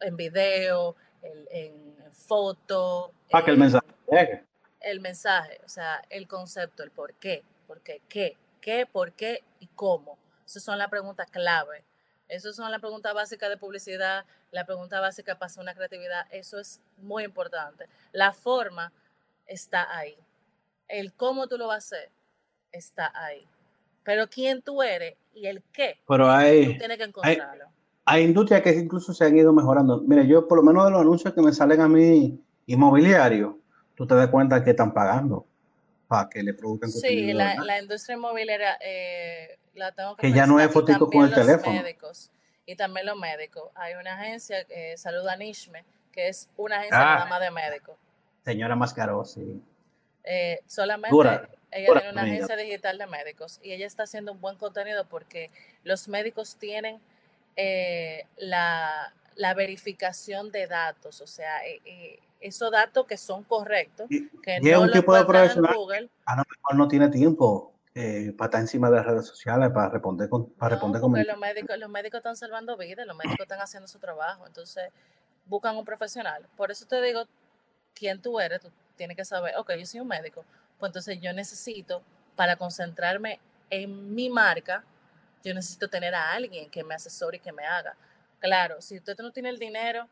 En video, en, foto. Para que el mensaje El mensaje, o sea, el concepto, el por qué. Porque qué, qué, por qué y cómo. Esas son las preguntas clave. Esas son las preguntas básicas de publicidad, la pregunta básica para hacer una creatividad. Eso es muy importante. La forma está ahí. El cómo tú lo vas a hacer está ahí. Pero quién tú eres y el qué, Pero hay, tú tienes que hay, encontrarlo. hay industrias que incluso se han ido mejorando. Mira, yo por lo menos de los anuncios que me salen a mí inmobiliarios, tú te das cuenta que están pagando para que le produzcan Sí, la, la industria inmobiliaria eh, la tengo que Que ya no es fotico con el los teléfono. médicos. Y también los médicos. Hay una agencia, eh, Salud Anishme, que es una agencia nada Ah, más de médicos. señora Mascaró, sí. Eh, solamente Dura, ella tiene una amiga. agencia digital de médicos y ella está haciendo un buen contenido porque los médicos tienen eh, la, la verificación de datos, o sea, eh, eh, esos datos que son correctos, que y es no un tipo de en profesional Google, a lo mejor no tiene tiempo eh, para estar encima de las redes sociales, para responder, con, para no, responder comentarios. los médicos, los médicos están salvando vidas, los médicos están haciendo su trabajo, entonces buscan un profesional. Por eso te digo, quién tú eres, tú tienes que saber, ok, yo soy un médico, pues entonces yo necesito, para concentrarme en mi marca, yo necesito tener a alguien que me asesore y que me haga. Claro, si usted no tiene el dinero,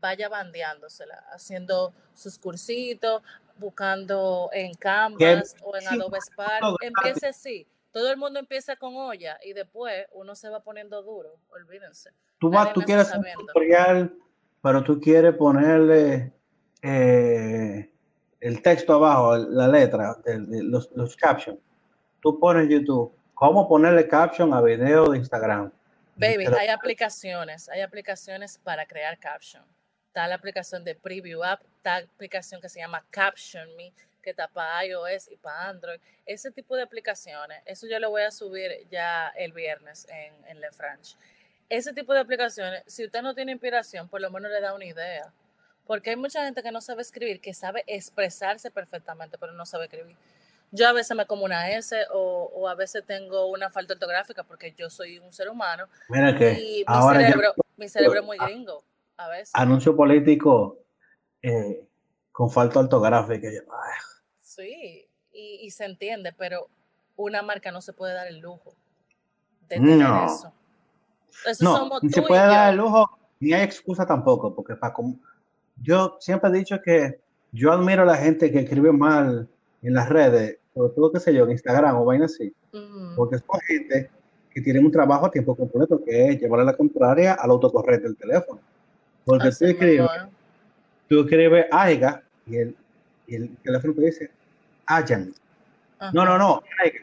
vaya bandeándosela, haciendo sus cursitos, buscando en Canvas o en Adobe Spark. Empiece así. Todo el mundo empieza con olla y después uno se va poniendo duro, olvídense. Tú, vas, tú quieres un tutorial, pero tú quieres ponerle eh, el texto abajo, la letra, los, los captions. Tú pones YouTube, ¿cómo ponerle caption a video de Instagram? Baby, hay aplicaciones, hay aplicaciones para crear caption. Está la aplicación de Preview App, está la aplicación que se llama Caption Me, que está para iOS y para Android. Ese tipo de aplicaciones, eso yo lo voy a subir ya el viernes en, en Le French. Ese tipo de aplicaciones, si usted no tiene inspiración, por lo menos le da una idea. Porque hay mucha gente que no sabe escribir, que sabe expresarse perfectamente, pero no sabe escribir. Yo a veces me como una S o, o a veces tengo una falta ortográfica porque yo soy un ser humano Mira que y mi ahora ya cerebro, mi cerebro es muy gringo a veces. anuncio político eh, con falta ortográfica. Ay, Sí, y, y se entiende, pero una marca no se puede dar el lujo de tener No, eso. Eso no, ni se puede dar el lujo, ni hay excusa tampoco, porque para yo siempre he dicho que yo admiro a la gente que escribe mal en las redes, sobre todo, qué sé yo, en Instagram o vaina así, porque son gente que tienen un trabajo a tiempo completo, que es llevarle la contraria al autocorrecto del teléfono. Porque tú Así escribes, es. tú escribes AIGA y el, y el teléfono te dice Ayan. No, no, no, AIGA.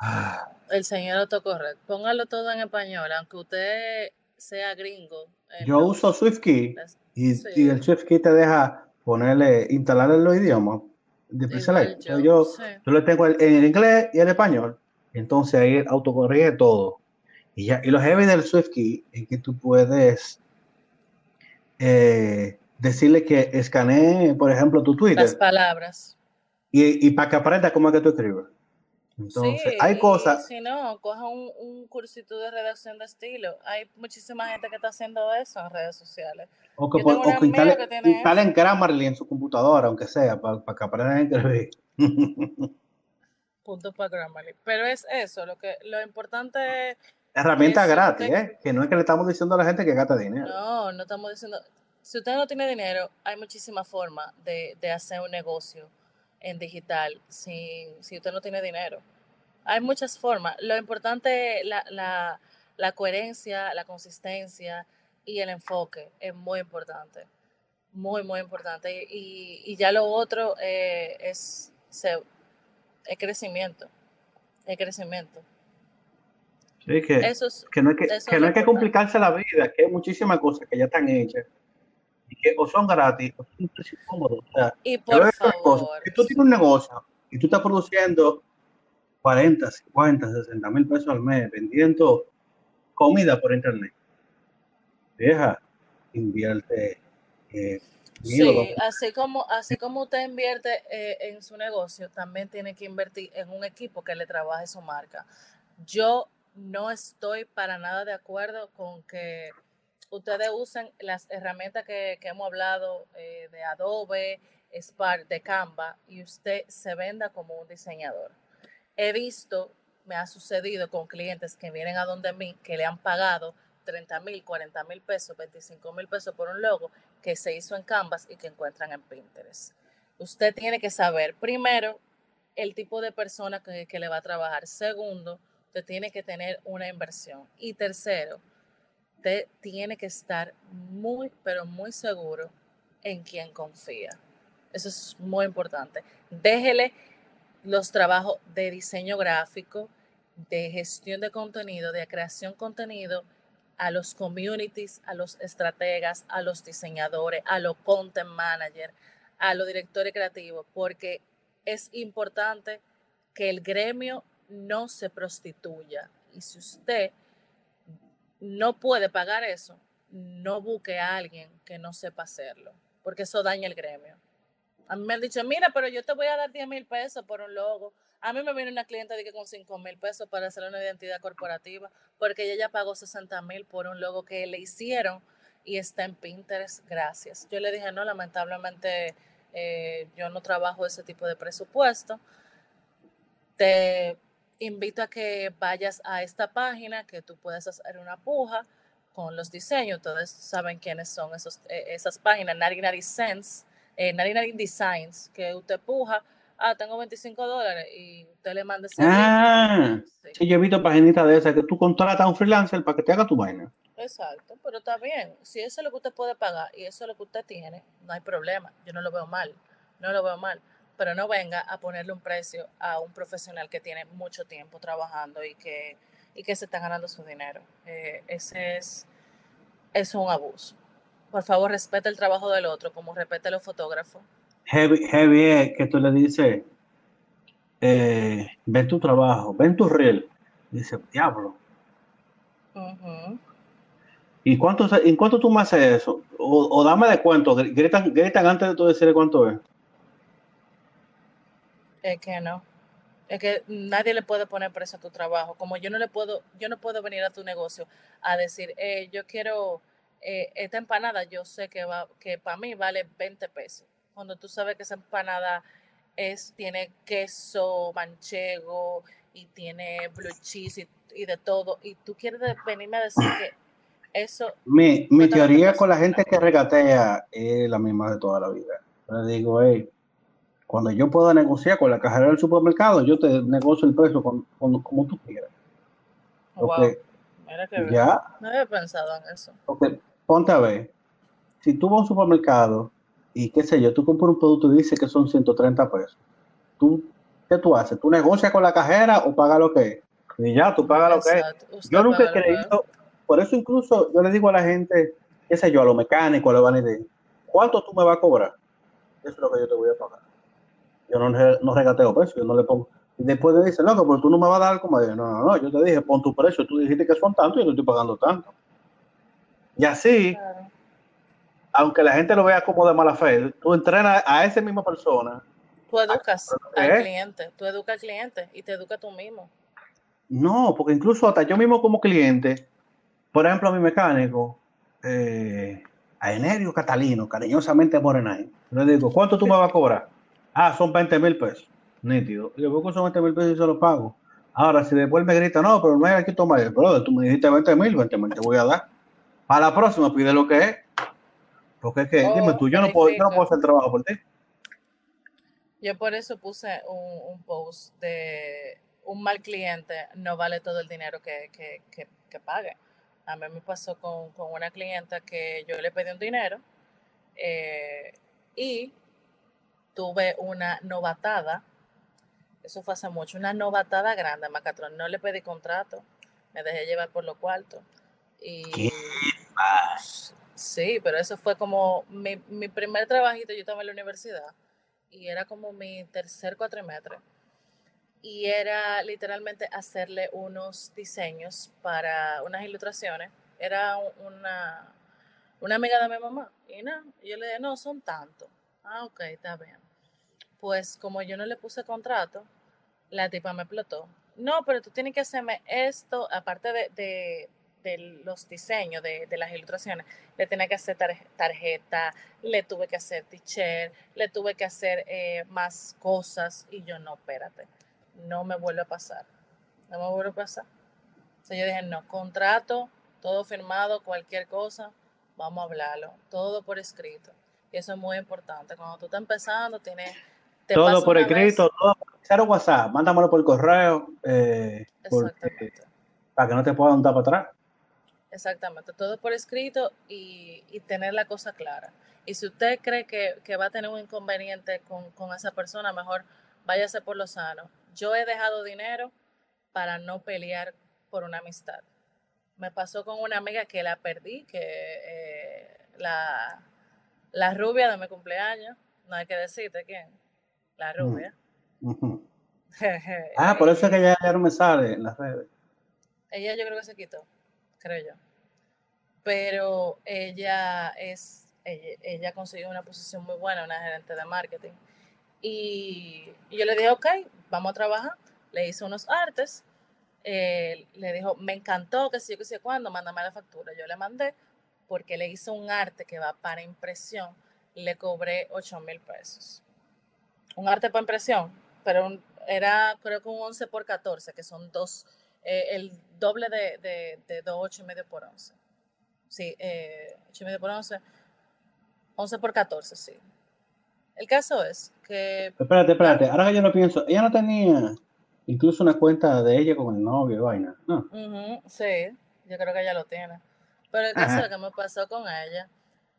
Ah, El señor autocorrecto. Póngalo todo en español, aunque usted sea gringo en yo uso. SwiftKey las- y, y Sí, el SwiftKey te deja ponerle, instalarle los idiomas de. Entonces yo. yo, Sí. yo le tengo en el inglés y el español. Entonces ahí autocorrige todo. Y ya, y lo heavy del SwiftKey es que tú puedes eh, decirle que escanee, por ejemplo, tu Las Twitter palabras. y, y para que aprenda cómo es que tú escribes. Sí, Entonces, hay cosas, si no, coja un, un cursito de redacción de estilo. Hay muchísima gente que está haciendo eso en redes sociales. o que, tengo o que instale, que instalen Grammarly en su computadora, aunque sea, para, que aprendan a escribir. Punto para Grammarly. Pero es eso, lo que lo importante Herramienta es un gratis. ¿eh? Que no es que le estamos diciendo a la gente que gasta dinero. No, no estamos diciendo. Si usted no tiene dinero, hay muchísimas formas de, de hacer un negocio en digital si, si usted no tiene dinero. Hay muchas formas. Lo importante es la, la, la coherencia, la consistencia y el enfoque. Es muy importante. Muy, muy importante. Y, y ya lo otro eh, es, se- es crecimiento. Es crecimiento. Sí, que, Eso es, que no hay que, que no hay que complicarse la vida, que hay muchísimas cosas que ya están hechas que o son gratis o son un precio cómodo. O sea, Y por favor, Si tú tienes un negocio y tú estás produciendo 40, 50, 60 mil pesos al mes vendiendo comida por internet, vieja, invierte eh, Sí, así como, así como usted invierte eh, en su negocio, también tiene que invertir en un equipo que le trabaje su marca. Yo no estoy para nada de acuerdo con que ustedes usen las herramientas que, que hemos hablado eh, de Adobe, Spark, de Canva y usted se venda como un diseñador. He visto, me ha sucedido con clientes que vienen a donde mí, que le han pagado 30 mil, 40 mil pesos, 25 mil pesos por un logo que se hizo en Canvas y que encuentran en Pinterest. Usted tiene que saber, primero, el tipo de persona que, que le va a trabajar. Segundo, usted tiene que tener una inversión. Y tercero, usted tiene que estar muy, pero muy seguro en quien confía. Eso es muy importante. Déjele los trabajos de diseño gráfico, de gestión de contenido, de creación de contenido a los communities, a los estrategas, a los diseñadores, a los content managers, a los directores creativos, porque es importante que el gremio no se prostituya. Y si usted no puede pagar eso, no busque a alguien que no sepa hacerlo, porque eso daña el gremio. A mí me han dicho, mira, pero yo te voy a dar 10 mil pesos por un logo. A mí me viene una cliente de que con 5 mil pesos para hacer una identidad corporativa, porque ella ya pagó 60 mil por un logo que le hicieron y está en Pinterest, gracias. Yo le dije, no, lamentablemente eh, yo no trabajo ese tipo de presupuesto. Te invito a que vayas a esta página, que tú puedes hacer una puja con los diseños. Todos saben quiénes son esos, eh, esas páginas, 99 Cents, eh, 99 Designs, que usted puja. Ah, tengo 25 dólares y usted le manda ese. Ah, sí. yo he visto páginas de esas que tú contratas a un freelancer para que te haga tu vaina. Exacto, pero está bien. Si eso es lo que usted puede pagar y eso es lo que usted tiene, no hay problema. Yo no lo veo mal. No lo veo mal pero no venga a ponerle un precio a un profesional que tiene mucho tiempo trabajando y que, y que se está ganando su dinero. Eh, ese es, es un abuso. Por favor, respeta el trabajo del otro, como respeta los fotógrafos. Heavy, heavy es que tú le dices, eh, ven tu trabajo, ven tu reel. Dice, diablo. ¿Y cuánto, ¿En cuánto tú me haces eso? O, o dame de cuánto. Gritan, gritan antes de tú decirle cuánto es. Es que no. Es que nadie le puede poner precio a tu trabajo. Como yo no le puedo, yo no puedo venir a tu negocio a decir, eh, yo quiero eh, esta empanada, yo sé que va, que para mí vale 20 pesos. Cuando tú sabes que esa empanada es, tiene queso manchego y tiene blue cheese y, y de todo, y tú quieres venirme a decir que eso Mi, mi cuesta 20 teoría con la gente que regatea es la misma de toda la vida. Le digo, hey, cuando yo pueda negociar con la cajera del supermercado, yo te negocio el precio con, con- como tú quieras. Wow, Porque mira que ya, No había pensado en eso. porque ponte a ver, si tú vas a un supermercado y qué sé yo, tú compras un producto y dice que son 130 pesos, tú, ¿qué tú haces? ¿Tú negocias con la cajera o pagas lo que es? Y ya, tú pagas lo que es. Yo nunca he creído, por eso incluso yo le digo a la gente, qué sé yo, a los mecánicos, a los vanidades, ¿cuánto tú me vas a cobrar? Eso es lo que yo te voy a pagar. Yo no, no regateo precio, yo no le pongo. Y después le dicen, loco, pero tú no me vas a dar como, no, no, no, yo te dije, pon tu precio, tú dijiste que son tanto y yo no estoy pagando tanto. Y así, Claro. aunque la gente lo vea como de mala fe, tú entrenas a esa misma persona. Tú educas al cliente, tú educas al cliente y te educas tú mismo. No, porque incluso hasta yo mismo como cliente, por ejemplo, a mi mecánico, eh, a Enerio Catalino, cariñosamente Morenay, le digo, ¿cuánto tú me vas a cobrar? Ah, son 20 mil pesos. Nítido. Yo busco esos 20 mil pesos y se los pago. Ahora, si después me grita, no, pero no hay aquí tomar el brother, tú me dijiste 20 mil, 20 mil te voy a dar. Para la próxima pide lo que es. Porque es que, Oh, dime tú, yo no, puedo, yo no puedo hacer trabajo por ti. Yo por eso puse un, un post de un mal cliente no vale todo el dinero que, que, que, que pague. A mí me pasó con, con una clienta que yo le pedí un dinero eh, y tuve una novatada. Eso fue hace mucho, una novatada grande, Macatrón. No le pedí contrato, me dejé llevar por lo cuarto. Y ¿Qué? sí, pero eso fue como mi, mi primer trabajito. Yo estaba en la universidad y era como mi tercer cuatrimestre. Y era literalmente hacerle unos diseños para unas ilustraciones. Era un- una, una amiga de mi mamá. Y nada, yo le dije, no, son tantos. Ah, ok, está bien. Pues como yo no le puse contrato, la tipa me explotó. No, pero tú tienes que hacerme esto, aparte de, de, los diseños de, de, las ilustraciones, le tenía que hacer tarjeta, le tuve que hacer t-shirt, le tuve que hacer eh, más cosas y yo no, espérate, no me vuelve a pasar, no me vuelve a pasar. Entonces yo dije, no, contrato, todo firmado, cualquier cosa, vamos a hablarlo, todo por escrito. Y eso es muy importante. Cuando tú estás empezando, tienes... todo por escrito, todo por WhatsApp, mándamelo por correo. Eh, Exactamente para que no te puedan dar para atrás. Exactamente, todo por escrito y, tener la cosa clara. Y si usted cree que, va a tener un inconveniente con, esa persona, mejor váyase por lo sano. Yo he dejado dinero para no pelear por una amistad. Me pasó con una amiga que la perdí, que eh, la, la rubia de mi cumpleaños, no hay que decirte quién, la mm, rubia. ah, por eso es que ya, ya no me sale en las redes. Ella yo creo que se quitó, creo yo. Pero ella es, ella, consiguió una posición muy buena, una gerente de marketing. Y, yo le dije, ok, vamos a trabajar. Le hice unos artes. Eh, le dijo, me encantó, que si yo, que sé cuándo, mándame la factura. Yo le mandé porque le hice un arte que va para impresión. Le cobré 8 mil pesos. Un arte para impresión, pero era creo que un 11 por 14, que son dos eh, el doble de, de, de 2, y medio por 11. Sí, eh, 8 y medio por 11. 11 por 14, sí. El caso es que... Espérate, espérate. Ahora que yo lo pienso, ella no tenía incluso una cuenta de ella con el novio, vaina, ¿no? sí, yo creo que ella lo tiene. Pero el caso es que me pasó con ella,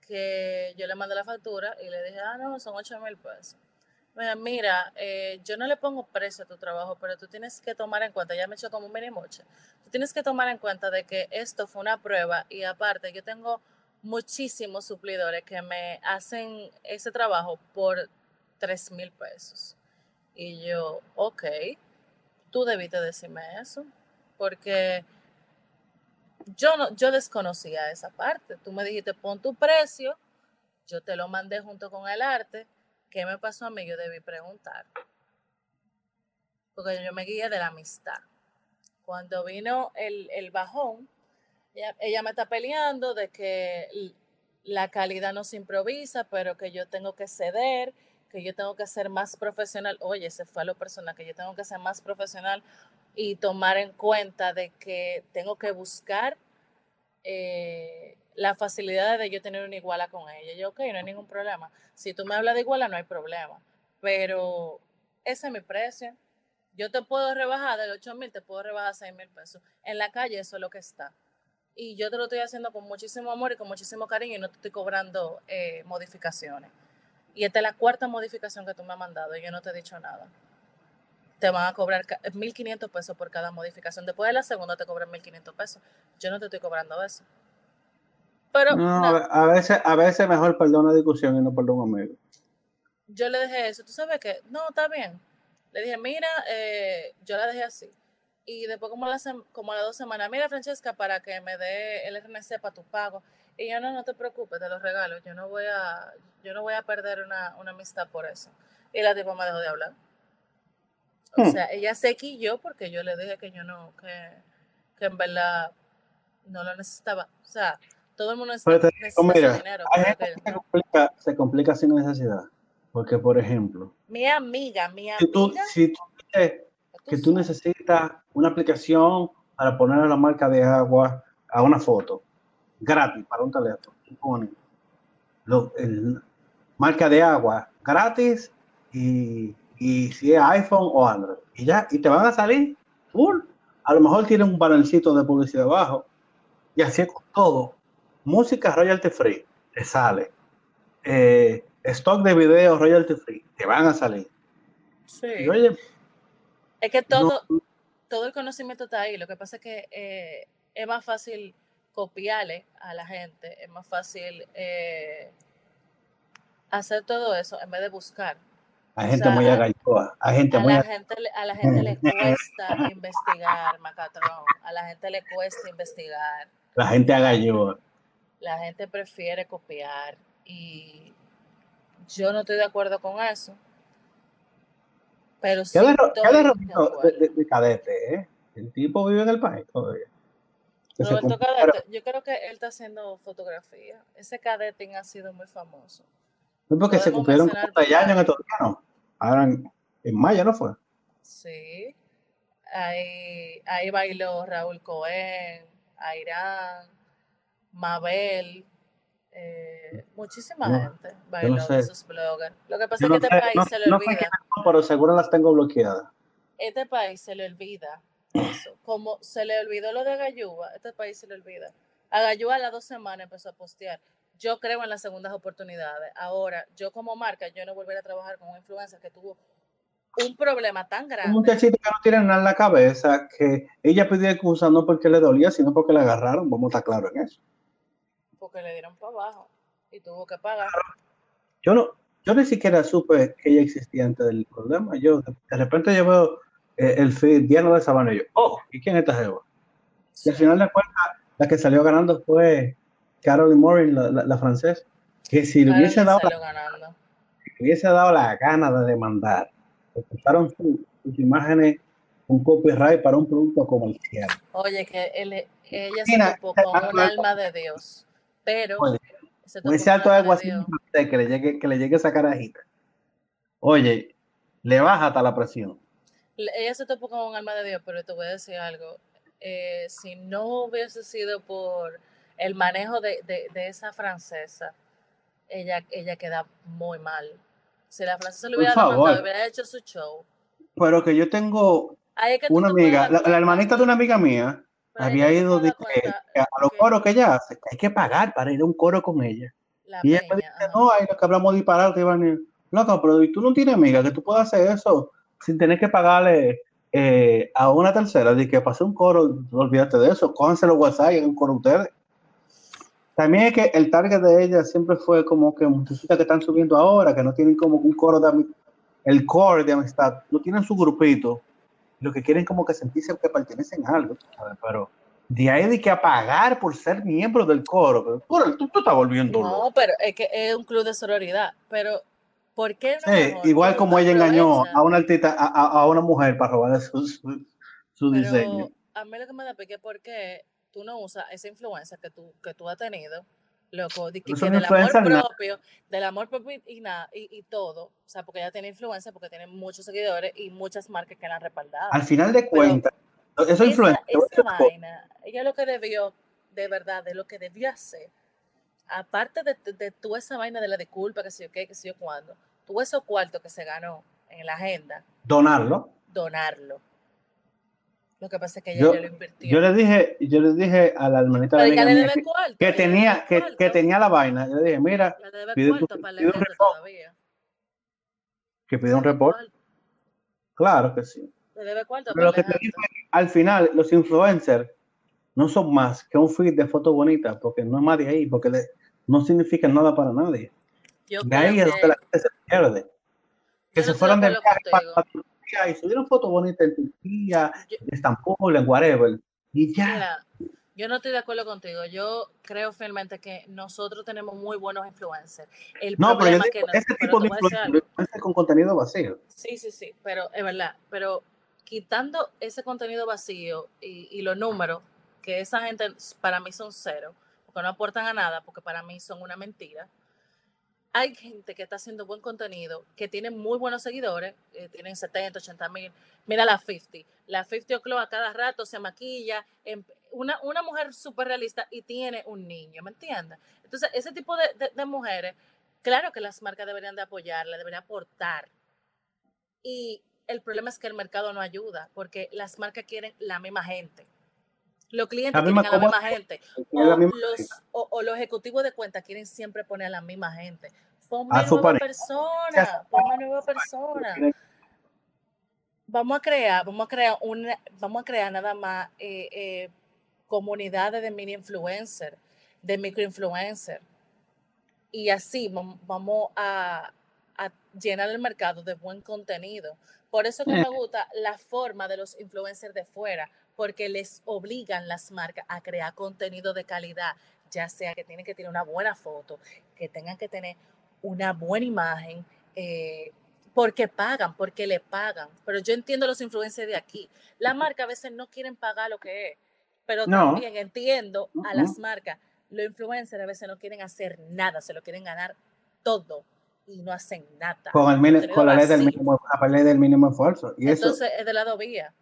que yo le mandé la factura y le dije, ah, no, son 8 mil pesos mira, eh, yo no le pongo precio a tu trabajo, pero tú tienes que tomar en cuenta, ya me he hecho como un mini moche, tú tienes que tomar en cuenta de que esto fue una prueba y aparte yo tengo muchísimos suplidores que me hacen ese trabajo por 3 mil pesos. Y yo, ok, tú debiste decirme eso, porque yo, no, yo desconocía esa parte. Tú me dijiste, pon tu precio, yo te lo mandé junto con el arte ¿qué me pasó a mí? Yo debí preguntar. Porque yo me guié de la amistad. Cuando vino el, bajón, ella, me está peleando de que la calidad no se improvisa, pero que yo tengo que ceder, que yo tengo que ser más profesional. Oye, ese fue lo personal, que yo tengo que ser más profesional y tomar en cuenta de que tengo que buscar eh, la facilidad de yo tener una iguala con ella. Yo, ok, no hay ningún problema. Si tú me hablas de iguala, no hay problema. Pero ese es mi precio. Yo te puedo rebajar del 8 mil, te puedo rebajar 6 mil pesos. En la calle eso es lo que está. Y yo te lo estoy haciendo con muchísimo amor y con muchísimo cariño y no te estoy cobrando eh, modificaciones. Y esta es la cuarta modificación que tú me has mandado y yo no te he dicho nada. Te van a cobrar 1.500 pesos por cada modificación. Después de la segunda te cobran 1.500 pesos. Yo no te estoy cobrando eso. Pero, no, A, veces, a veces mejor perdón una discusión y no perdón un amigo. Yo le dejé eso, tú sabes que, no, está bien. Le dije, mira, eh, yo la dejé así. Y después como a, las, como a las dos semanas, mira Francesca, para que me dé el RNC para tu pago. Y yo no, no te preocupes, te lo regalo. Yo no voy a, yo no voy a perder una, una amistad por eso. Y la tipo me dejó de hablar. O hmm. sea, ella se quilló porque yo le dije que yo no, que, que en verdad no lo necesitaba. O sea, todo el mundo necesita, dinero. se, complica, sin necesidad. Porque, por ejemplo, mi amiga, mi amiga. Si tú, si que tú necesitas una aplicación para poner la marca de agua a una foto, gratis para un teléfono, pone lo, el, marca de agua gratis y, y, si es iPhone o Android. Y ya, y te van a salir full. A lo mejor tiene un balancito de publicidad abajo. Y así es con todo música royalty free, te sale. Eh, stock de video royalty free, te van a salir. Sí. oye, es que todo, todo el conocimiento está ahí. Lo que pasa es que eh, es más fácil copiarle a la gente, es más fácil eh, hacer todo eso en vez de buscar. A gente muy agachoa. A, gente a muy la gente, a la gente le cuesta investigar, Macatrón. A la gente le cuesta investigar. La gente agachoa la gente prefiere copiar y yo no estoy de acuerdo con eso. Pero sí estoy de, de, cadete, ¿eh? El tipo vive en el país todavía. Roberto Cadete, yo creo que él está haciendo fotografía. Ese cadete ha sido muy famoso. No, porque se cumplieron 40 años en estos días, Ahora en, en mayo, ¿no fue? Sí. Ahí, ahí bailó Raúl Cohen, Airán, Mabel, eh, muchísima gente bailó no esos bloggers. Lo que pasa es que este país se le olvida. pero seguro las tengo bloqueadas. Este país se le olvida eso. Como se le olvidó lo de Gayuba, este país se le olvida. A Gayuba a las dos semanas empezó a postear. Yo creo en las segundas oportunidades. Ahora, yo como marca, yo no volveré a trabajar con un influencer que tuvo un problema tan grande. Un muchachito que no tiene nada en la cabeza, que ella pidió excusa no porque le dolía, sino porque la agarraron. Vamos a estar claros en eso. Porque le dieron para abajo y tuvo que pagar. Yo no, yo ni siquiera supe que ella existía antes del problema. Yo de repente yo veo eh, el feed lleno de sabana y yo, oh, ¿y quién es esta jeva? Y al final de cuentas, la que salió ganando fue Caroline Morin, la, la, francesa, que si le hubiese dado, la, hubiese dado la gana de demandar, ocultaron sus imágenes un copyright para un producto comercial. Oye, que él, ella se topó con un alma de Dios, pero ese alto de agua que le llegue, que le llegue esa carajita. Oye, le baja hasta la presión. Ella se topó con un alma de Dios, pero te voy a decir algo. Eh, si no hubiese sido por el manejo de, esa francesa, ella, ella queda muy mal. Si la francesa le hubiera demandado, hubiera hecho su show. Pero que yo tengo una amiga, la, hermanita de una amiga mía, había ido a los coros que ella hace, hay que pagar para ir a un coro con ella. y ella me dice, no, hay lo que hablamos de disparar, que iban a ir. Loco, pero tú no tienes amiga que tú puedas hacer eso sin tener que pagarle eh, a una tercera, de que pase un coro, no olvídate de eso, cójanse los WhatsApp y hagan un coro ustedes. También es que el target de ella siempre fue como que muchachitas que están subiendo ahora, que no tienen como un coro de el core de amistad, no tienen su grupito, lo que quieren como que sentirse que pertenecen a algo, pero de ahí de que a pagar por ser miembro del coro, pero tú, tú, estás volviendo. No, pero es que es un club de sororidad, pero ¿por qué no? igual como ella engañó a una artista, a, a, una mujer para robar su, su, diseño. A mí lo que me da pique es porque tú no usas esa influencia que tú, que tú has tenido, loco, de que, del amor propio, del amor propio y, nada, y, todo, o sea, porque ella tiene influencia, porque tiene muchos seguidores y muchas marcas que la han respaldado. Al final de cuentas, eso influencia. Esa, vaina, ella lo que debió, de verdad, de lo que debió hacer, aparte de, de, toda esa vaina de la disculpa, que sé yo qué, que sé yo cuándo, tuvo esos cuartos que se ganó en la agenda. Donarlo. Donarlo. Lo que pasa es que ella yo, ya lo invirtió. Yo le dije, yo le dije a la hermanita de que, que tenía, que, que, tenía la vaina. Yo le dije, mira, pide, tu, pide un report. Que pide un report. Claro que sí. Le debe cuarto Pero lo que te digo al final, los influencers no son más que un feed de fotos bonitas, porque no es más de ahí, porque no significa nada para nadie. Yo de ahí es donde la gente se pierde. Que se fueron de para, y subieron fotos bonitas en Turquía, en Estambul, en whatever. Y ya. yo no estoy de acuerdo contigo. Yo creo firmemente que nosotros tenemos muy buenos influencers. El no, problema pero que ese tipo de influencers con contenido vacío. Sí, sí, sí, pero es verdad. Pero quitando ese contenido vacío y, y los números, que esa gente para mí son cero, porque no aportan a nada, porque para mí son una mentira hay gente que está haciendo buen contenido, que tiene muy buenos seguidores, eh, tienen 70, 80 mil. Mira la 50. La 50 O'Clock a cada rato se maquilla. En, una, una mujer súper realista y tiene un niño, ¿me entiendes? Entonces, ese tipo de, de, mujeres, claro que las marcas deberían de apoyarla, deberían aportar. Y el problema es que el mercado no ayuda, porque las marcas quieren la misma gente. Los clientes quieren a la misma gente. O los, o, los, ejecutivos de cuenta quieren siempre poner a la misma gente. Ponme a nueva persona, ponme nueva persona. Vamos a crear, vamos a crear una, vamos a crear nada más eh, eh, comunidades de mini influencer, de micro influencer. Y así vamos a, a llenar el mercado de buen contenido. Por eso que me gusta la forma de los influencers de fuera, porque les obligan las marcas a crear contenido de calidad, ya sea que tienen que tener una buena foto, que tengan que tener una buena imagen, eh, porque pagan, porque le pagan. Pero yo entiendo los influencers de aquí. La marca a veces no quieren pagar lo que es, pero también entiendo a las marcas. Los influencers a veces no quieren hacer nada, se lo quieren ganar todo y no hacen nada. Con, el, con la, ley del mínimo, la ley del mínimo esfuerzo. Y Entonces es de lado vía.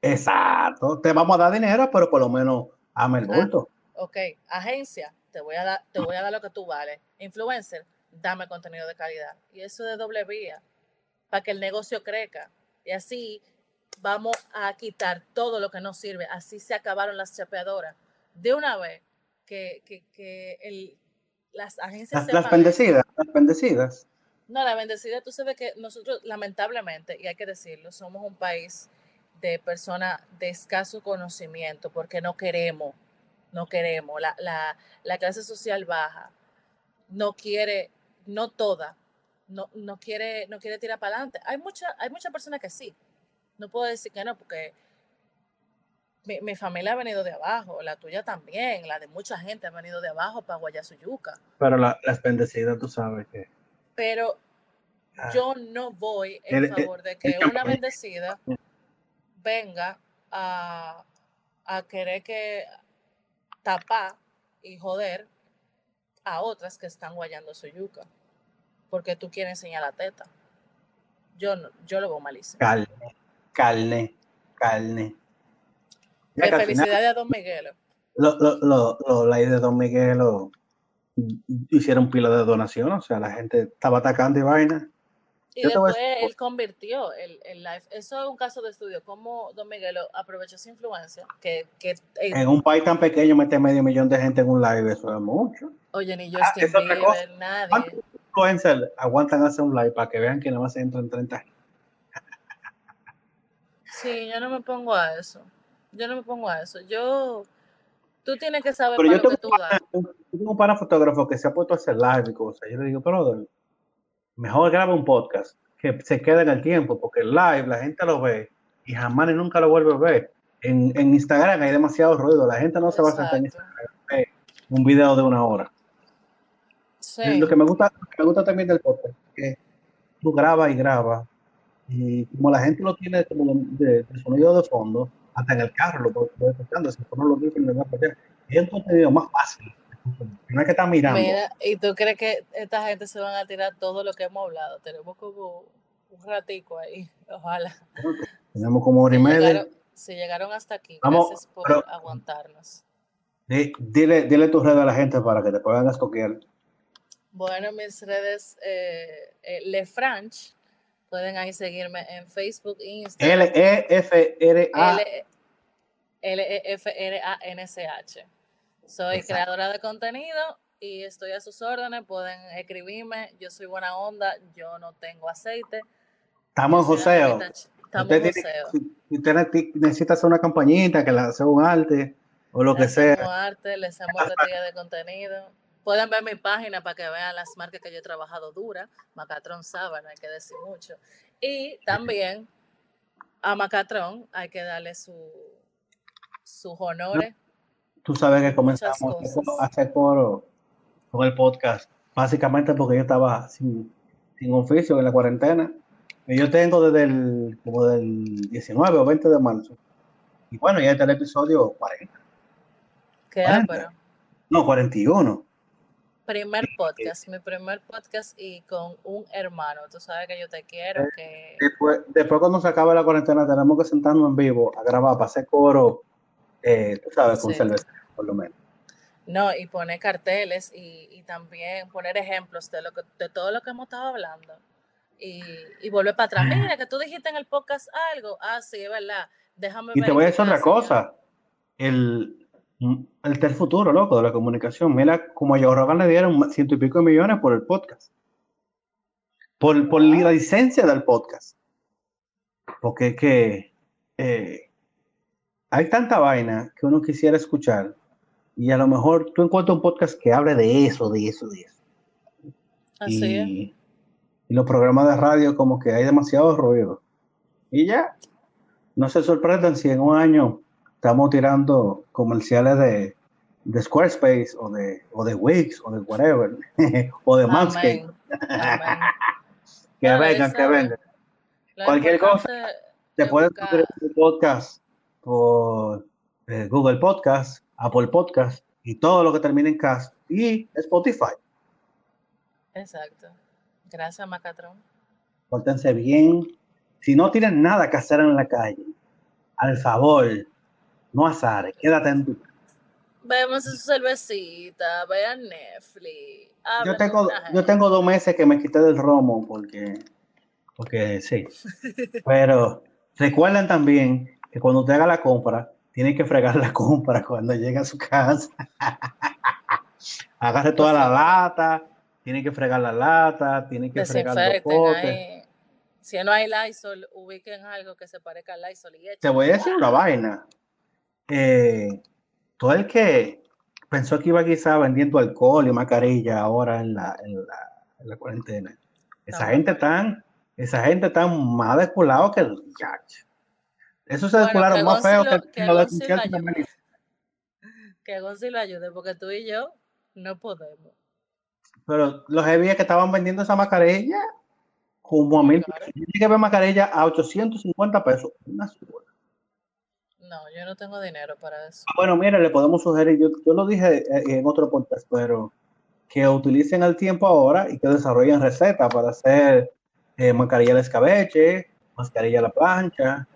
Exacto. Te vamos a dar dinero, pero por lo menos ama el bulto. ok, agencia, te voy a dar, te voy a dar lo que tú vales. Influencer, dame contenido de calidad. Y eso de doble vía, para que el negocio crezca. Y así vamos a quitar todo lo que no sirve. Así se acabaron las chapeadoras. De una vez que, que, que el, las agencias... Las, las bendecidas, las bendecidas. No, la bendecida, tú sabes que nosotros lamentablemente, y hay que decirlo, somos un país de personas de escaso conocimiento porque no queremos, no queremos. La, la, la clase social baja no quiere, no toda, no, no, quiere, no quiere tirar para adelante. Hay muchas hay mucha personas que sí, no puedo decir que no, porque mi, mi, familia ha venido de abajo, la tuya también, la de mucha gente ha venido de abajo para Guayasuyuca. Pero la, las bendecidas, tú sabes que. Pero ah. yo no voy en favor de que una bendecida venga a, a querer que tapar y joder a otras que están guayando su yuca. Porque tú quieres enseñar la teta. Yo, no, yo lo veo malísimo carne, carne. De felicidades a Don Miguel. Lo, lo, lo, lo, la de Don Miguel hicieron pila de donación, o sea, la gente estaba atacando y vaina. Y después él convirtió el, el, live. Eso es un caso de estudio. Cómo Don Miguel aprovechó su influencia. Que, que en un país tan pequeño mete medio millón de gente en un live, eso es mucho. Oye, ni Justin ah, Bieber, nadie. ¿Cuántos influencers aguantan hacer un live para que vean que nada más entran 30 Sí, yo no me pongo a eso. Yo no me pongo a eso. Yo, tú tienes que saber pero yo tengo, que tú das. tengo un para fotógrafo que se ha puesto a hacer live y cosas. Yo le digo, pero mejor graba un podcast que se quede en el tiempo, porque el live la gente lo ve y jamás ni nunca lo vuelve a ver. En, en Instagram hay demasiado ruido, la gente no se va a sentar en Instagram un video de una hora. Sí. Lo que me gusta, me gusta también del podcast es que tú grabas y grabas y como la gente lo tiene como de, de sonido de fondo, hasta en el carro lo puede escuchando, si no lo dicen, le va a Es un contenido más fácil. No hay que estar mirando. Mira, ¿y tú crees que esta gente se van a tirar todo lo que hemos hablado? Tenemos como un ratico ahí, ojalá. Tenemos como hora y media. Si llegaron hasta aquí, Vamos, gracias por pero, aguantarnos. Dile, dile tus redes a la gente para que te puedan estoquear. Bueno, mis redes, eh, eh, Lefranch, Pueden ahí seguirme en Facebook, Instagram. L-E-F-R-A. L-E-F-R-A-N-C-H. Soy creadora de contenido y estoy a sus órdenes. Pueden escribirme. Yo soy buena onda. Yo no tengo aceite. Estamos en joseo. Estamos en joseo. Si usted necesita hacer una campañita, que le haga un arte o lo que sea. arte, le hacemos estrategia de contenido Pueden ver mi página para que vean las marcas que yo he trabajado dura. Macatron Sábana, hay que decir mucho. Y también a Macatron hay que darle su, sus honores. Tú sabes que comenzamos a hacer coro con el podcast, básicamente porque yo estaba sin, sin oficio en la cuarentena. Y yo tengo desde el, como del 19 o 20 de marzo. Y bueno, ya está el episodio 40. ¿Qué? 40. No, 41 primer podcast, mi primer podcast y con un hermano. Tú sabes que yo te quiero. Que... Después, después cuando se acabe la cuarentena, tenemos que sentarnos en vivo a grabar para hacer coro, eh, tú sabes, con cerveza, por lo menos. No, y poner carteles y, y, también poner ejemplos de, lo que, de todo lo que hemos estado hablando. Y, y volver para atrás. Mira, que tú dijiste en el podcast algo. Ah, sí, es verdad. Déjame y te voy a decir otra cosa. El, el del futuro, loco, de la comunicación. Mira, como a Joe le dieron ciento y pico de millones por el podcast. Por, por la licencia del podcast. Porque es que eh, hay tanta vaina que uno quisiera escuchar y a lo mejor tú encuentras un podcast que hable de eso, de eso, de eso. Así y, es. y los programas de radio como que hay demasiado ruido. Y ya, no se sorprendan si en un año estamos tirando comerciales de, de Squarespace o de, o de Wix o de whatever, o de Manscaped. que vengan, que vengan. Cualquier cosa, te puedes suscribir el podcast por eh, Google Podcast, Apple Podcast y todo lo que termine en cast y Spotify. Exacto. Gracias, Macatrón. Pórtense bien. Si no tienen nada que hacer en la calle, al favor, no azares, quédate en tu Vemos su cervecita, vean Netflix. Yo tengo, yo tengo dos meses que me quité del romo porque, porque sí. Pero recuerden también que cuando usted haga la compra, tiene que fregar la compra cuando llegue a su casa. Agarre toda la lata, tiene que fregar la lata, tiene que fregar los potes. Si no hay Lysol, ubiquen algo que se parezca a Lysol y Te voy a decir una vaina. Eh, todo el que pensó que iba quizá vendiendo alcohol y mascarilla ahora en la, en la, cuarentena. Esa gente tan, esa gente tan más desculado que el Eso se descularon más feo que, que, lo de Que Gonzi lo ayude, porque tú y yo no podemos. Pero los heavy que estaban vendiendo esa mascarilla como a mil. Yo que ver mascarilla a 850 pesos. Una sola. No, yo no tengo dinero para eso. Ah, bueno, mire, le podemos sugerir, yo, yo lo dije eh, en otro podcast, pero que utilicen el tiempo ahora y que desarrollen recetas para hacer eh, mascarilla de escabeche, mascarilla de la plancha,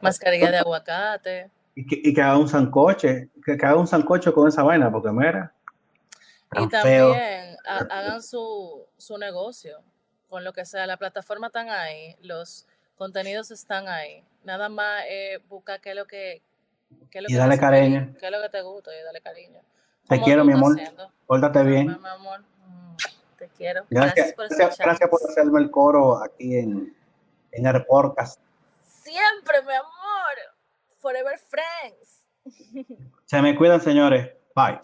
mascarilla de aguacate. Y que, y que haga un sancoche, que, que haga un sancocho con esa vaina, porque mira. Y también hagan su, su negocio con lo que sea. La plataforma están ahí, los contenidos están ahí. Nada más eh, busca qué es lo que... Qué es lo y dale cariño. Qué es lo que te gusta y dale cariño. Te quiero, mi amor. Pórtate bien. Mi amor. Mm, te quiero. Gracias, por gracias, gracias, por hacerme el coro aquí en, en el podcast. Siempre, mi amor. Forever Friends. Se me cuidan, señores. Bye.